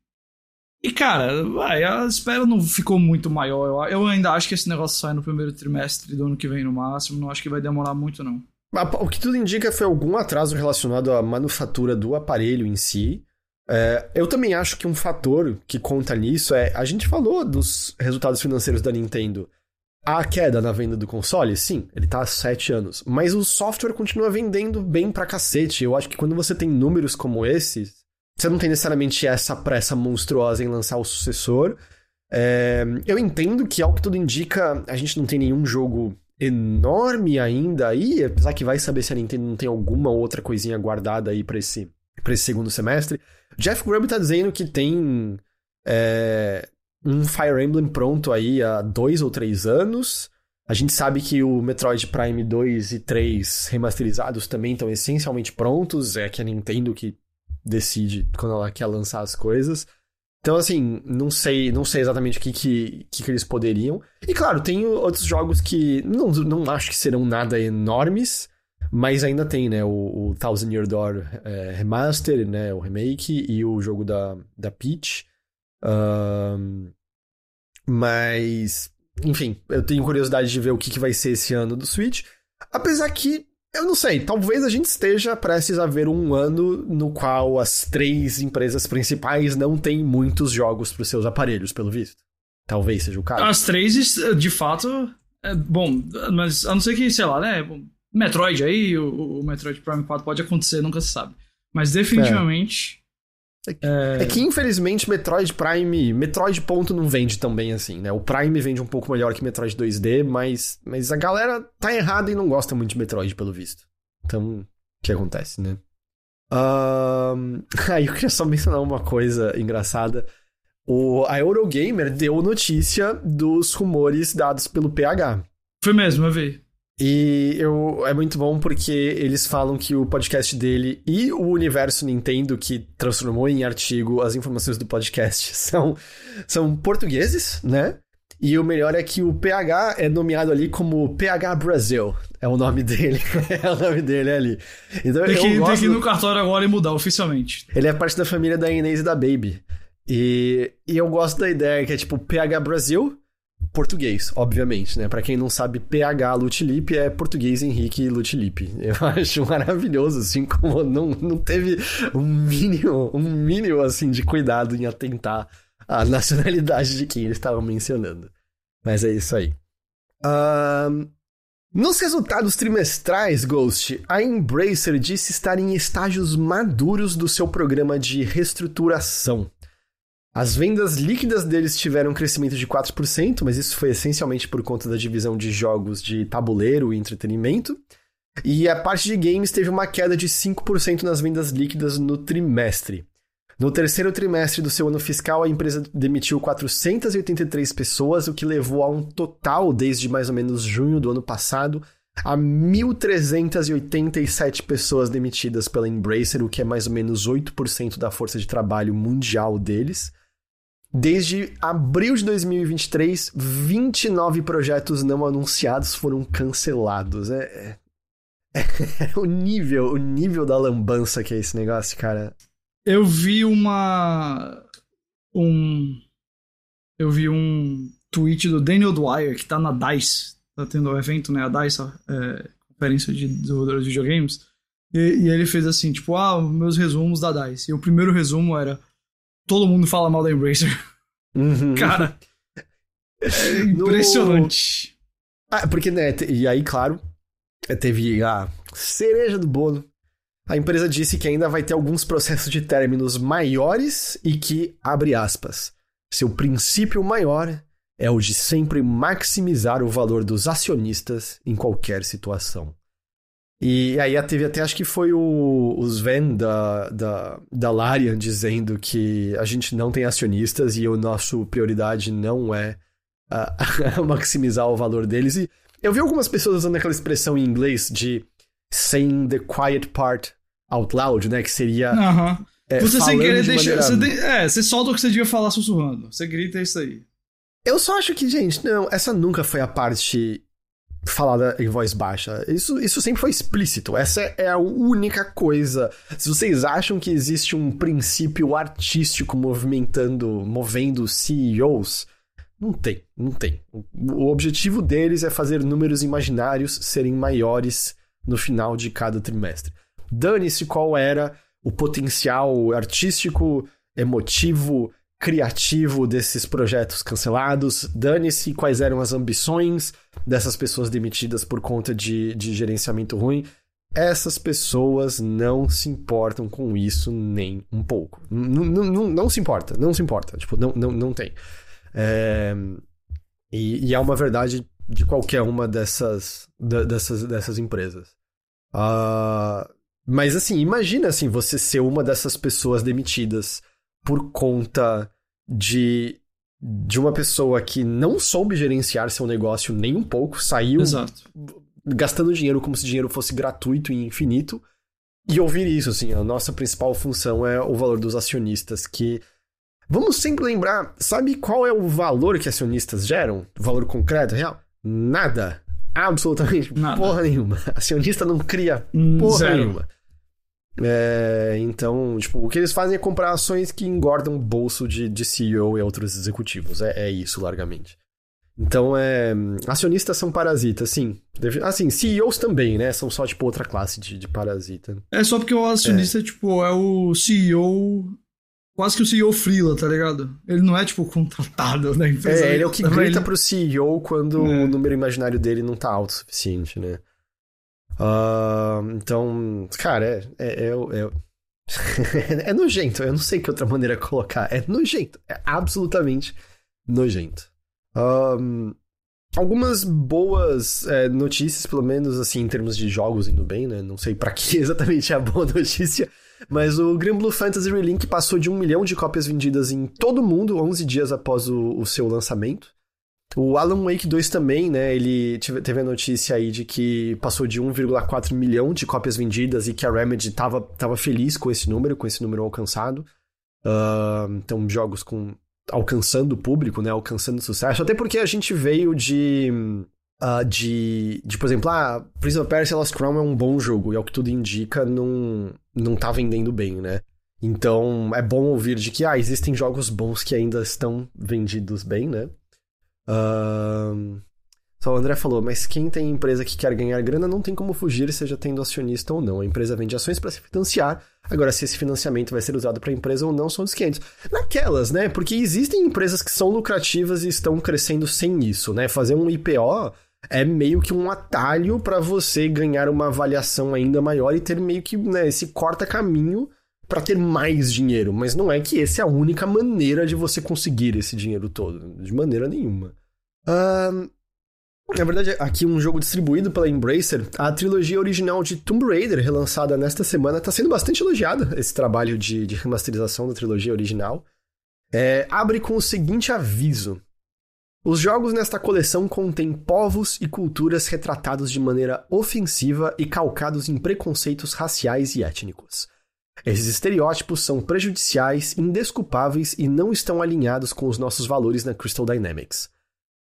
E, cara, vai, a espera não ficou muito maior. Eu, eu ainda acho que esse negócio sai no primeiro trimestre do ano que vem, no máximo. Não acho que vai demorar muito, não. O que tudo indica foi algum atraso relacionado à manufatura do aparelho em si. É, eu também acho que um fator que conta nisso é. A gente falou dos resultados financeiros da Nintendo. A queda na venda do console, sim, ele tá há sete anos. Mas o software continua vendendo bem pra cacete. Eu acho que quando você tem números como esses, você não tem necessariamente essa pressa monstruosa em lançar o sucessor. É, eu entendo que, ao que tudo indica, a gente não tem nenhum jogo enorme ainda aí, apesar que vai saber se a Nintendo não tem alguma outra coisinha guardada aí pra esse, pra esse segundo semestre. Jeff Grubb tá dizendo que tem é, um Fire Emblem pronto aí há dois ou três anos. A gente sabe que o Metroid Prime 2 e 3 remasterizados também estão essencialmente prontos, é que a Nintendo que decide quando ela quer lançar as coisas. Então, assim, não sei, não sei exatamente o que, que, que, eles poderiam. E claro, tem outros jogos que não, não acho que serão nada enormes, mas ainda tem, né? O, o Thousand Year Door é, Remaster, né? O remake, e o jogo da, da Peach. Ahn, mas, enfim, eu tenho curiosidade de ver o que, que vai ser esse ano do Switch. Apesar que, eu não sei, talvez a gente esteja prestes a ver um ano no qual as três empresas principais não têm muitos jogos para os seus aparelhos, pelo visto. Talvez seja o caso. As três, de fato, é bom, mas a não ser que, sei lá, né? Metroid aí, o, o Metroid Prime 4 pode acontecer, nunca se sabe. Mas definitivamente. É que infelizmente Metroid Prime. Metroid ponto não vende tão bem assim, né? O Prime vende um pouco melhor que Metroid 2D, mas, mas a galera tá errada e não gosta muito de Metroid, pelo visto. Então, o que acontece, né? Um... [laughs] Aí eu queria só mencionar uma coisa engraçada. O, a Eurogamer deu notícia dos rumores dados pelo PH. Foi mesmo, eu vi. E eu, é muito bom porque eles falam que o podcast dele e o universo Nintendo, que transformou em artigo as informações do podcast, [laughs] são, são portugueses, né? E o melhor é que o PH é nomeado ali como PH Brasil. É o nome dele. [laughs] é o nome dele ali. Então, tem, que, gosto... tem que ir no cartório agora e mudar oficialmente. Ele é parte da família da Inês e da Baby. E, e eu gosto da ideia que é tipo PH Brasil, português, obviamente, né? Para quem não sabe, PH Lutilip é português Henrique Lutilip. [laughs] Eu acho maravilhoso, assim, como não, não teve um mínimo, um mínimo, assim, de cuidado em atentar a nacionalidade de quem eles estavam mencionando. Mas é isso aí. Um, nos resultados trimestrais, Ghost, a Embracer disse estar em estágios maduros do seu programa de reestruturação. As vendas líquidas deles tiveram um crescimento de 4%, mas isso foi essencialmente por conta da divisão de jogos de tabuleiro e entretenimento. E a parte de games teve uma queda de 5% nas vendas líquidas no trimestre. No terceiro trimestre do seu ano fiscal, a empresa demitiu 483 pessoas, o que levou a um total, desde mais ou menos junho do ano passado, a 1.387 pessoas demitidas pela Embracer, o que é mais ou menos 8% da força de trabalho mundial deles. Desde abril de 2023, 29 projetos não anunciados foram cancelados. É, é, [laughs] é, o nível, o nível da lambança que é esse negócio, cara. Eu vi uma. Um. Eu vi um tweet do Daniel Dwyer, que tá na DICE. Tá tendo o um evento, né? A DICE, é, Conferência de Desenvolvedores de Videogames. E, e, ele fez assim, tipo, ah, meus resumos da DICE. E o primeiro resumo era: todo mundo fala mal da Embracer. Uhum. [laughs] Cara. É impressionante. No... Ah, porque, né? E aí, claro, teve a cereja do bolo a empresa disse que ainda vai ter alguns processos de términos maiores e que, abre aspas, seu princípio maior é o de sempre maximizar o valor dos acionistas em qualquer situação. E aí teve até, acho que foi o, o Sven da, da, da Larian dizendo que a gente não tem acionistas e a nossa prioridade não é uh, [laughs] maximizar o valor deles. E eu vi algumas pessoas usando aquela expressão em inglês de saying the quiet part out loud, né? Que seria. Uhum. É, você sem querer de deixa. Maneira... Você de... É, você solta o que você devia falar sussurrando. Você grita isso aí. Eu só acho que, gente, não, essa nunca foi a parte falada em voz baixa. Isso, isso sempre foi explícito. Essa é a única coisa. Se vocês acham que existe um princípio artístico movimentando, movendo CEOs, não tem, não tem. O objetivo deles é fazer números imaginários serem maiores no final de cada trimestre. Dane-se qual era o potencial artístico, emotivo, criativo desses projetos cancelados, dane-se quais eram as ambições dessas pessoas demitidas por conta de, de gerenciamento ruim. Essas pessoas não se importam com isso nem um pouco. Não, se importa, não se importa. Tipo, não, não, não tem. É... E, e, é uma verdade de qualquer uma dessas, dessas, dessas empresas. Uh, mas assim, imagina assim, você ser uma dessas pessoas demitidas por conta de de uma pessoa que não soube gerenciar seu negócio nem um pouco, saiu Exato. gastando dinheiro como se dinheiro fosse gratuito e infinito. E ouvir isso, assim, a nossa principal função é o valor dos acionistas, que. Vamos sempre lembrar, sabe qual é o valor que acionistas geram? O valor concreto, real? Nada. Absolutamente Nada. porra nenhuma. Acionista não cria porra Zero. nenhuma. É, então, tipo, o que eles fazem é comprar ações que engordam o bolso de, de CEO e outros executivos. É, é isso, largamente. Então, é, acionistas são parasitas, sim. Assim, CEOs também, né? São só, tipo, outra classe de, de parasita. É só porque o acionista, é. tipo, é o CEO... Quase que o CEO frila, tá ligado? Ele não é, tipo, contratado da empresa. É, ele é o que grita ele... pro CEO quando é. o número imaginário dele não tá alto o suficiente, né? Uh, então, cara, é, é, é, [laughs] é, nojento. Eu não sei que outra maneira colocar. É nojento. É absolutamente nojento. Um, algumas boas é, notícias, pelo menos assim, em termos de jogos indo bem, né? Não sei para que [laughs] exatamente é a boa notícia. Mas o Grimblue Fantasy Relink passou de um milhão de cópias vendidas em todo o mundo 11 dias após o, o seu lançamento. O Alan Wake 2 também, né? Ele teve a notícia aí de que passou de 1,4 milhão de cópias vendidas e que a Remedy tava, tava feliz com esse número, com esse número alcançado. Uh, então, jogos com alcançando o público, né? Alcançando sucesso. Até porque a gente veio de. Uh, de, de, por exemplo, ah, Prince of Persia Lost Crown é um bom jogo, e ao que tudo indica, não, não tá vendendo bem, né? Então, é bom ouvir de que, ah, existem jogos bons que ainda estão vendidos bem, né? Uh, só o André falou, mas quem tem empresa que quer ganhar grana não tem como fugir, seja tendo acionista ou não. A empresa vende ações para se financiar. Agora, se esse financiamento vai ser usado para a empresa ou não, são os 500. Naquelas, né? Porque existem empresas que são lucrativas e estão crescendo sem isso, né? Fazer um IPO é meio que um atalho para você ganhar uma avaliação ainda maior e ter meio que né, esse corta-caminho para ter mais dinheiro. Mas não é que essa é a única maneira de você conseguir esse dinheiro todo. De maneira nenhuma. Uh, na verdade, aqui um jogo distribuído pela Embracer, a trilogia original de Tomb Raider, relançada nesta semana, está sendo bastante elogiada, esse trabalho de, de remasterização da trilogia original. É, abre com o seguinte aviso. Os jogos nesta coleção contêm povos e culturas retratados de maneira ofensiva e calcados em preconceitos raciais e étnicos. Esses estereótipos são prejudiciais, indesculpáveis e não estão alinhados com os nossos valores na Crystal Dynamics.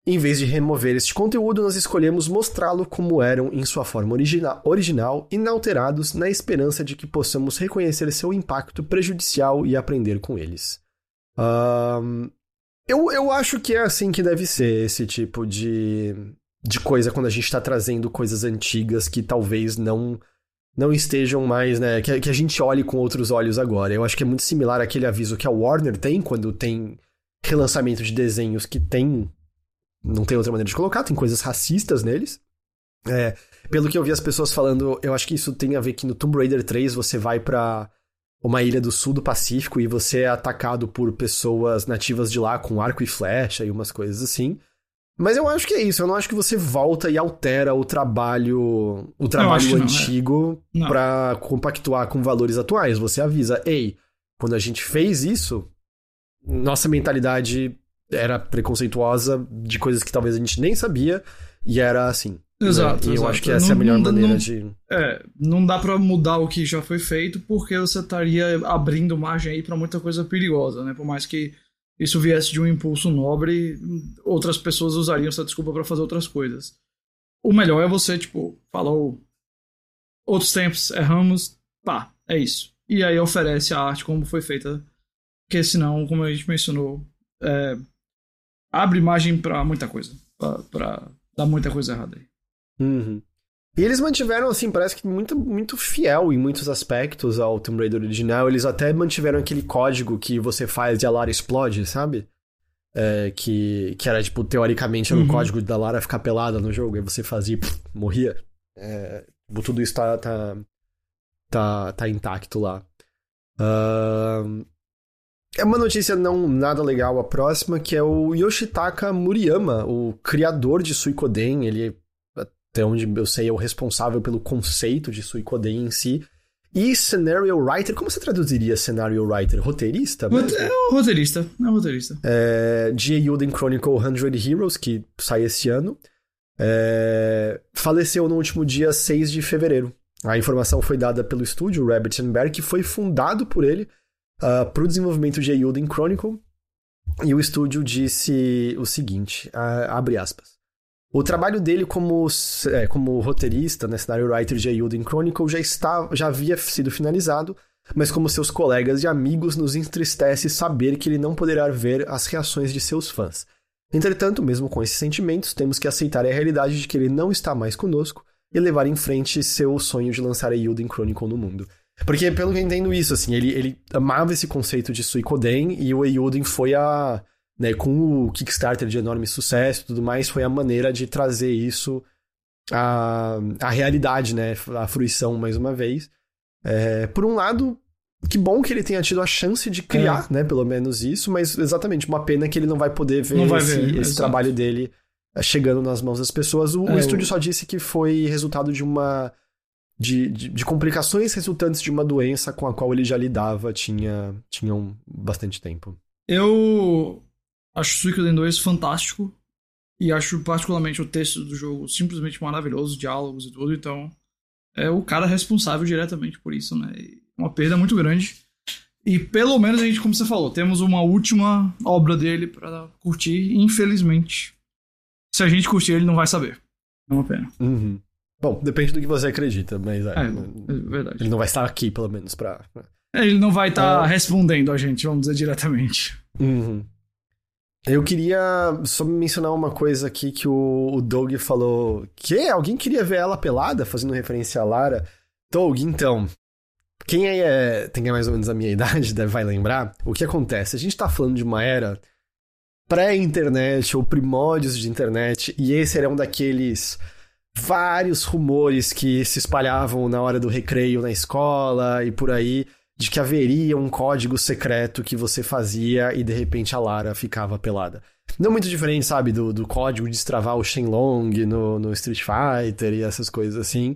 Em vez de remover este conteúdo, nós escolhemos mostrá-lo como eram em sua forma origina original, inalterados, na esperança de que possamos reconhecer seu impacto prejudicial e aprender com eles. Um, eu, eu acho que é assim que deve ser esse tipo de, de coisa quando a gente está trazendo coisas antigas que talvez não não estejam mais, né? Que, que a gente olhe com outros olhos agora. Eu acho que é muito similar àquele aviso que a Warner tem quando tem relançamento de desenhos que tem não tem outra maneira de colocar, tem coisas racistas neles. É, pelo que eu vi as pessoas falando, eu acho que isso tem a ver que no Tomb Raider 3 você vai para uma ilha do sul do Pacífico e você é atacado por pessoas nativas de lá com arco e flecha e umas coisas assim. Mas eu acho que é isso, eu não acho que você volta e altera o trabalho o trabalho antigo é. para compactuar com valores atuais. Você avisa, ei, quando a gente fez isso, nossa mentalidade era preconceituosa de coisas que talvez a gente nem sabia e era assim. Né? Exato. Né? E exato. eu acho que essa não, é a melhor maneira não, de. É, não dá para mudar o que já foi feito porque você estaria abrindo margem aí para muita coisa perigosa, né? Por mais que isso viesse de um impulso nobre, outras pessoas usariam essa desculpa para fazer outras coisas. O melhor é você, tipo, falou outros tempos, erramos, pá, é isso. E aí oferece a arte como foi feita, porque senão, como a gente mencionou, é, abre margem para muita coisa. para dar muita coisa errada aí. Uhum. E eles mantiveram, assim, parece que muito, muito fiel em muitos aspectos ao Tomb Raider original. Eles até mantiveram aquele código que você faz e a Lara explode, sabe? É, que, que era, tipo, teoricamente era uhum. o código da Lara ficar pelada no jogo. Aí você fazia e pff, morria. É, tipo, tudo isso tá, tá, tá, tá intacto lá. Uh, é uma notícia não nada legal a próxima, que é o Yoshitaka Muriyama, o criador de Suikoden. Ele, até onde eu sei, é o responsável pelo conceito de Suikoden em si. E Scenario Writer, como você traduziria Scenario Writer? Roteirista? É um roteirista, é um roteirista. É, de Yuden Chronicle 100 Heroes, que sai esse ano. É, faleceu no último dia 6 de fevereiro. A informação foi dada pelo estúdio Rabbit Bear, que foi fundado por ele uh, ah, para o desenvolvimento de Euden Chronicle. E o estúdio disse o seguinte, uh, abre aspas. O trabalho dele como, é, como roteirista, né, cenário writer de Euden Chronicle já, está, já havia sido finalizado, mas como seus colegas e amigos nos entristece saber que ele não poderá ver as reações de seus fãs. Entretanto, mesmo com esses sentimentos, temos que aceitar a realidade de que ele não está mais conosco e levar em frente seu sonho de lançar a Euden Chronicle no mundo. Porque, pelo que eu entendo isso, assim, ele, ele amava esse conceito de Suikoden e o Eiyuden foi a... Né, com o Kickstarter de enorme sucesso e tudo mais, foi a maneira de trazer isso à, à realidade, né? A fruição, mais uma vez. É, por um lado, que bom que ele tenha tido a chance de criar, é. né? Pelo menos isso, mas exatamente, uma pena que ele não vai poder ver vai esse, ver, esse trabalho dele chegando nas mãos das pessoas. O, é, o estúdio só disse que foi resultado de uma de, de, de, complicações resultantes de uma doença com a qual ele já lidava tinha, tinham bastante tempo. Eu acho Suikoden 2 fantástico e acho particularmente o texto do jogo simplesmente maravilhoso, diálogos e tudo, então é o cara responsável diretamente por isso, né? Uma perda muito grande. E pelo menos a gente, como você falou, temos uma última obra dele para curtir, infelizmente. Se a gente curtir, ele não vai saber. É uma pena. Uhum. Bom, depende do que você acredita, mas é, é, é verdade. Ele não vai estar aqui, pelo menos, pra. É, ele não vai estar é... respondendo a gente, vamos dizer diretamente. Uhum. Eu queria só mencionar uma coisa aqui que o, Doug falou. Que? Alguém queria ver ela pelada, fazendo referência a Lara? Doug, então. Quem aí é, tem mais ou menos a minha [laughs] idade deve, vai lembrar. O que acontece? A gente tá falando de uma era pré-internet ou primórdios de internet, e esse era um daqueles vários rumores que se espalhavam na hora do recreio na escola e por aí, de que haveria um código secreto que você fazia e de repente a Lara ficava pelada. Não muito diferente, sabe, do, do código de destravar o Shenlong no, no Street Fighter e essas coisas assim.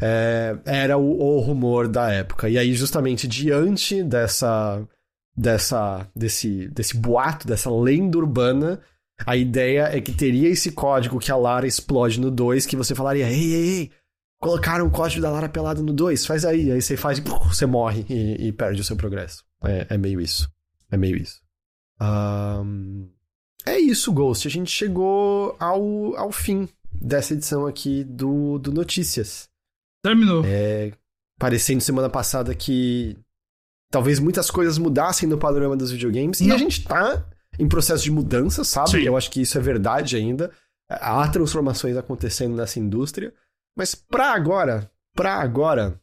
É, era o, o rumor da época. E aí, justamente diante dessa dessa desse, desse boato, dessa lenda urbana, a ideia é que teria esse código que a Lara explode no 2, que você falaria, ei, ei, ei, colocaram o código da Lara pelada no 2, faz aí. Aí você faz e você morre e, e, perde o seu progresso. É, é, meio isso. É meio isso. Um, é isso, Ghost. A gente chegou ao, ao fim dessa edição aqui do, do Notícias. Terminou. É, parecendo semana passada que talvez muitas coisas mudassem no panorama dos videogames. Não. E a gente tá em processo de mudança, sabe? Sim. Eu acho que isso é verdade ainda. Há transformações acontecendo nessa indústria. Mas pra agora, pra agora.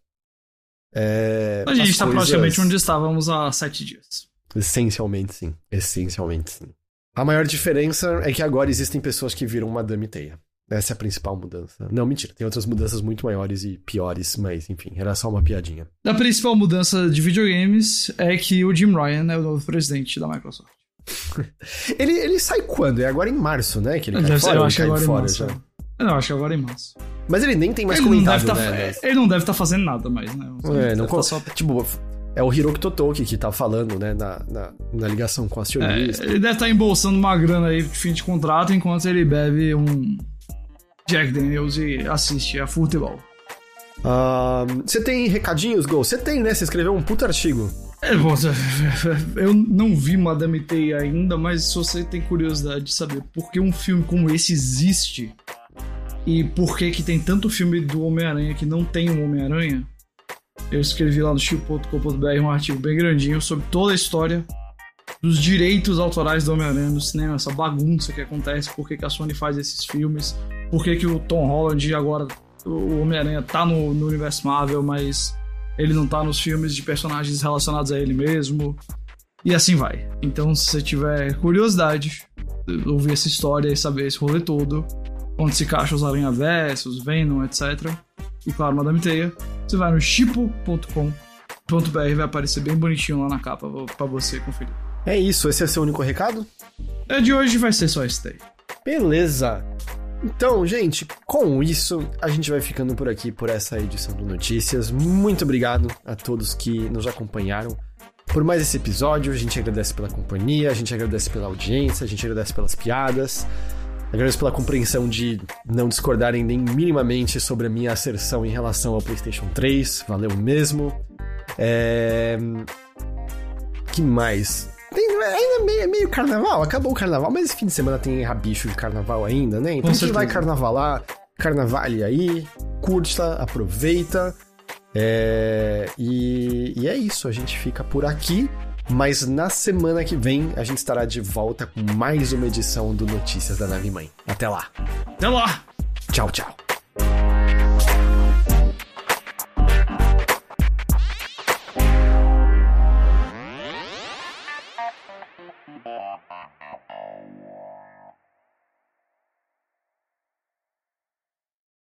É, a gente está coisas... praticamente onde estávamos há sete dias. Essencialmente, sim. Essencialmente, sim. A maior diferença é que agora existem pessoas que viram Madame Teia. Essa é a principal mudança. Não, mentira. Tem outras mudanças muito maiores e piores, mas enfim, era só uma piadinha. A principal mudança de videogames é que o Jim Ryan é o novo presidente da Microsoft. [laughs] ele, ele sai quando? É agora em março, né? Que ele cai fora, eu acho que agora fora em março. Já? Não, acho que agora em março. Mas ele nem tem mais ele comentado, tá, né? Ele não deve estar tá fazendo nada mais, né? É, não tá só... Tipo, é o Hiroki Totoki que tá falando, né, na, na, na ligação com o acionista. É, ele deve estar tá embolsando uma grana aí de fim de contrato enquanto ele bebe um Jack Daniels e assiste a futebol. Você uh, tem recadinhos, Gol? Você tem, né? Você escreveu um puto artigo. É, bom, [laughs] eu não vi Madame T ainda, mas se você tem curiosidade de saber por que um filme como esse existe e por que, que tem tanto filme do Homem-Aranha que não tem um Homem-Aranha, eu escrevi lá no chip.com.br um artigo bem grandinho sobre toda a história dos direitos autorais do Homem-Aranha no cinema, essa bagunça que acontece, por que, que a Sony faz esses filmes, por que, que o Tom Holland agora, o Homem-Aranha tá no, no universo Marvel, mas ele não tá nos filmes de personagens relacionados a ele mesmo. E assim vai. Então, se você tiver curiosidade, ouvir essa história e saber esse rolê todo, onde se encaixa os Aranha Versos, Venom, etc. E claro, Madame Teia, você vai no chipo.com.br, vai aparecer bem bonitinho lá na capa para você conferir. É isso, esse é seu único recado? É de hoje vai ser só esse daí. Beleza. Então, gente, com isso, a gente vai ficando por aqui por essa edição do Notícias. Muito obrigado a todos que nos acompanharam por mais esse episódio. A gente agradece pela companhia, a gente agradece pela audiência, a gente agradece pelas piadas. Agradeço pela compreensão de não discordarem nem minimamente sobre a minha asserção em relação ao PlayStation 3. Valeu mesmo. É... Que mais? Tem, ainda é meio, é meio carnaval, acabou o carnaval, mas esse fim de semana tem rabicho de carnaval ainda, né? Então quem vai carnavalar, carnavale aí, curta, aproveita. É, e, e é isso, a gente fica por aqui. Mas na semana que vem a gente estará de volta com mais uma edição do Notícias da Nave Mãe. Até lá. Até lá. Tchau, tchau. Yeah.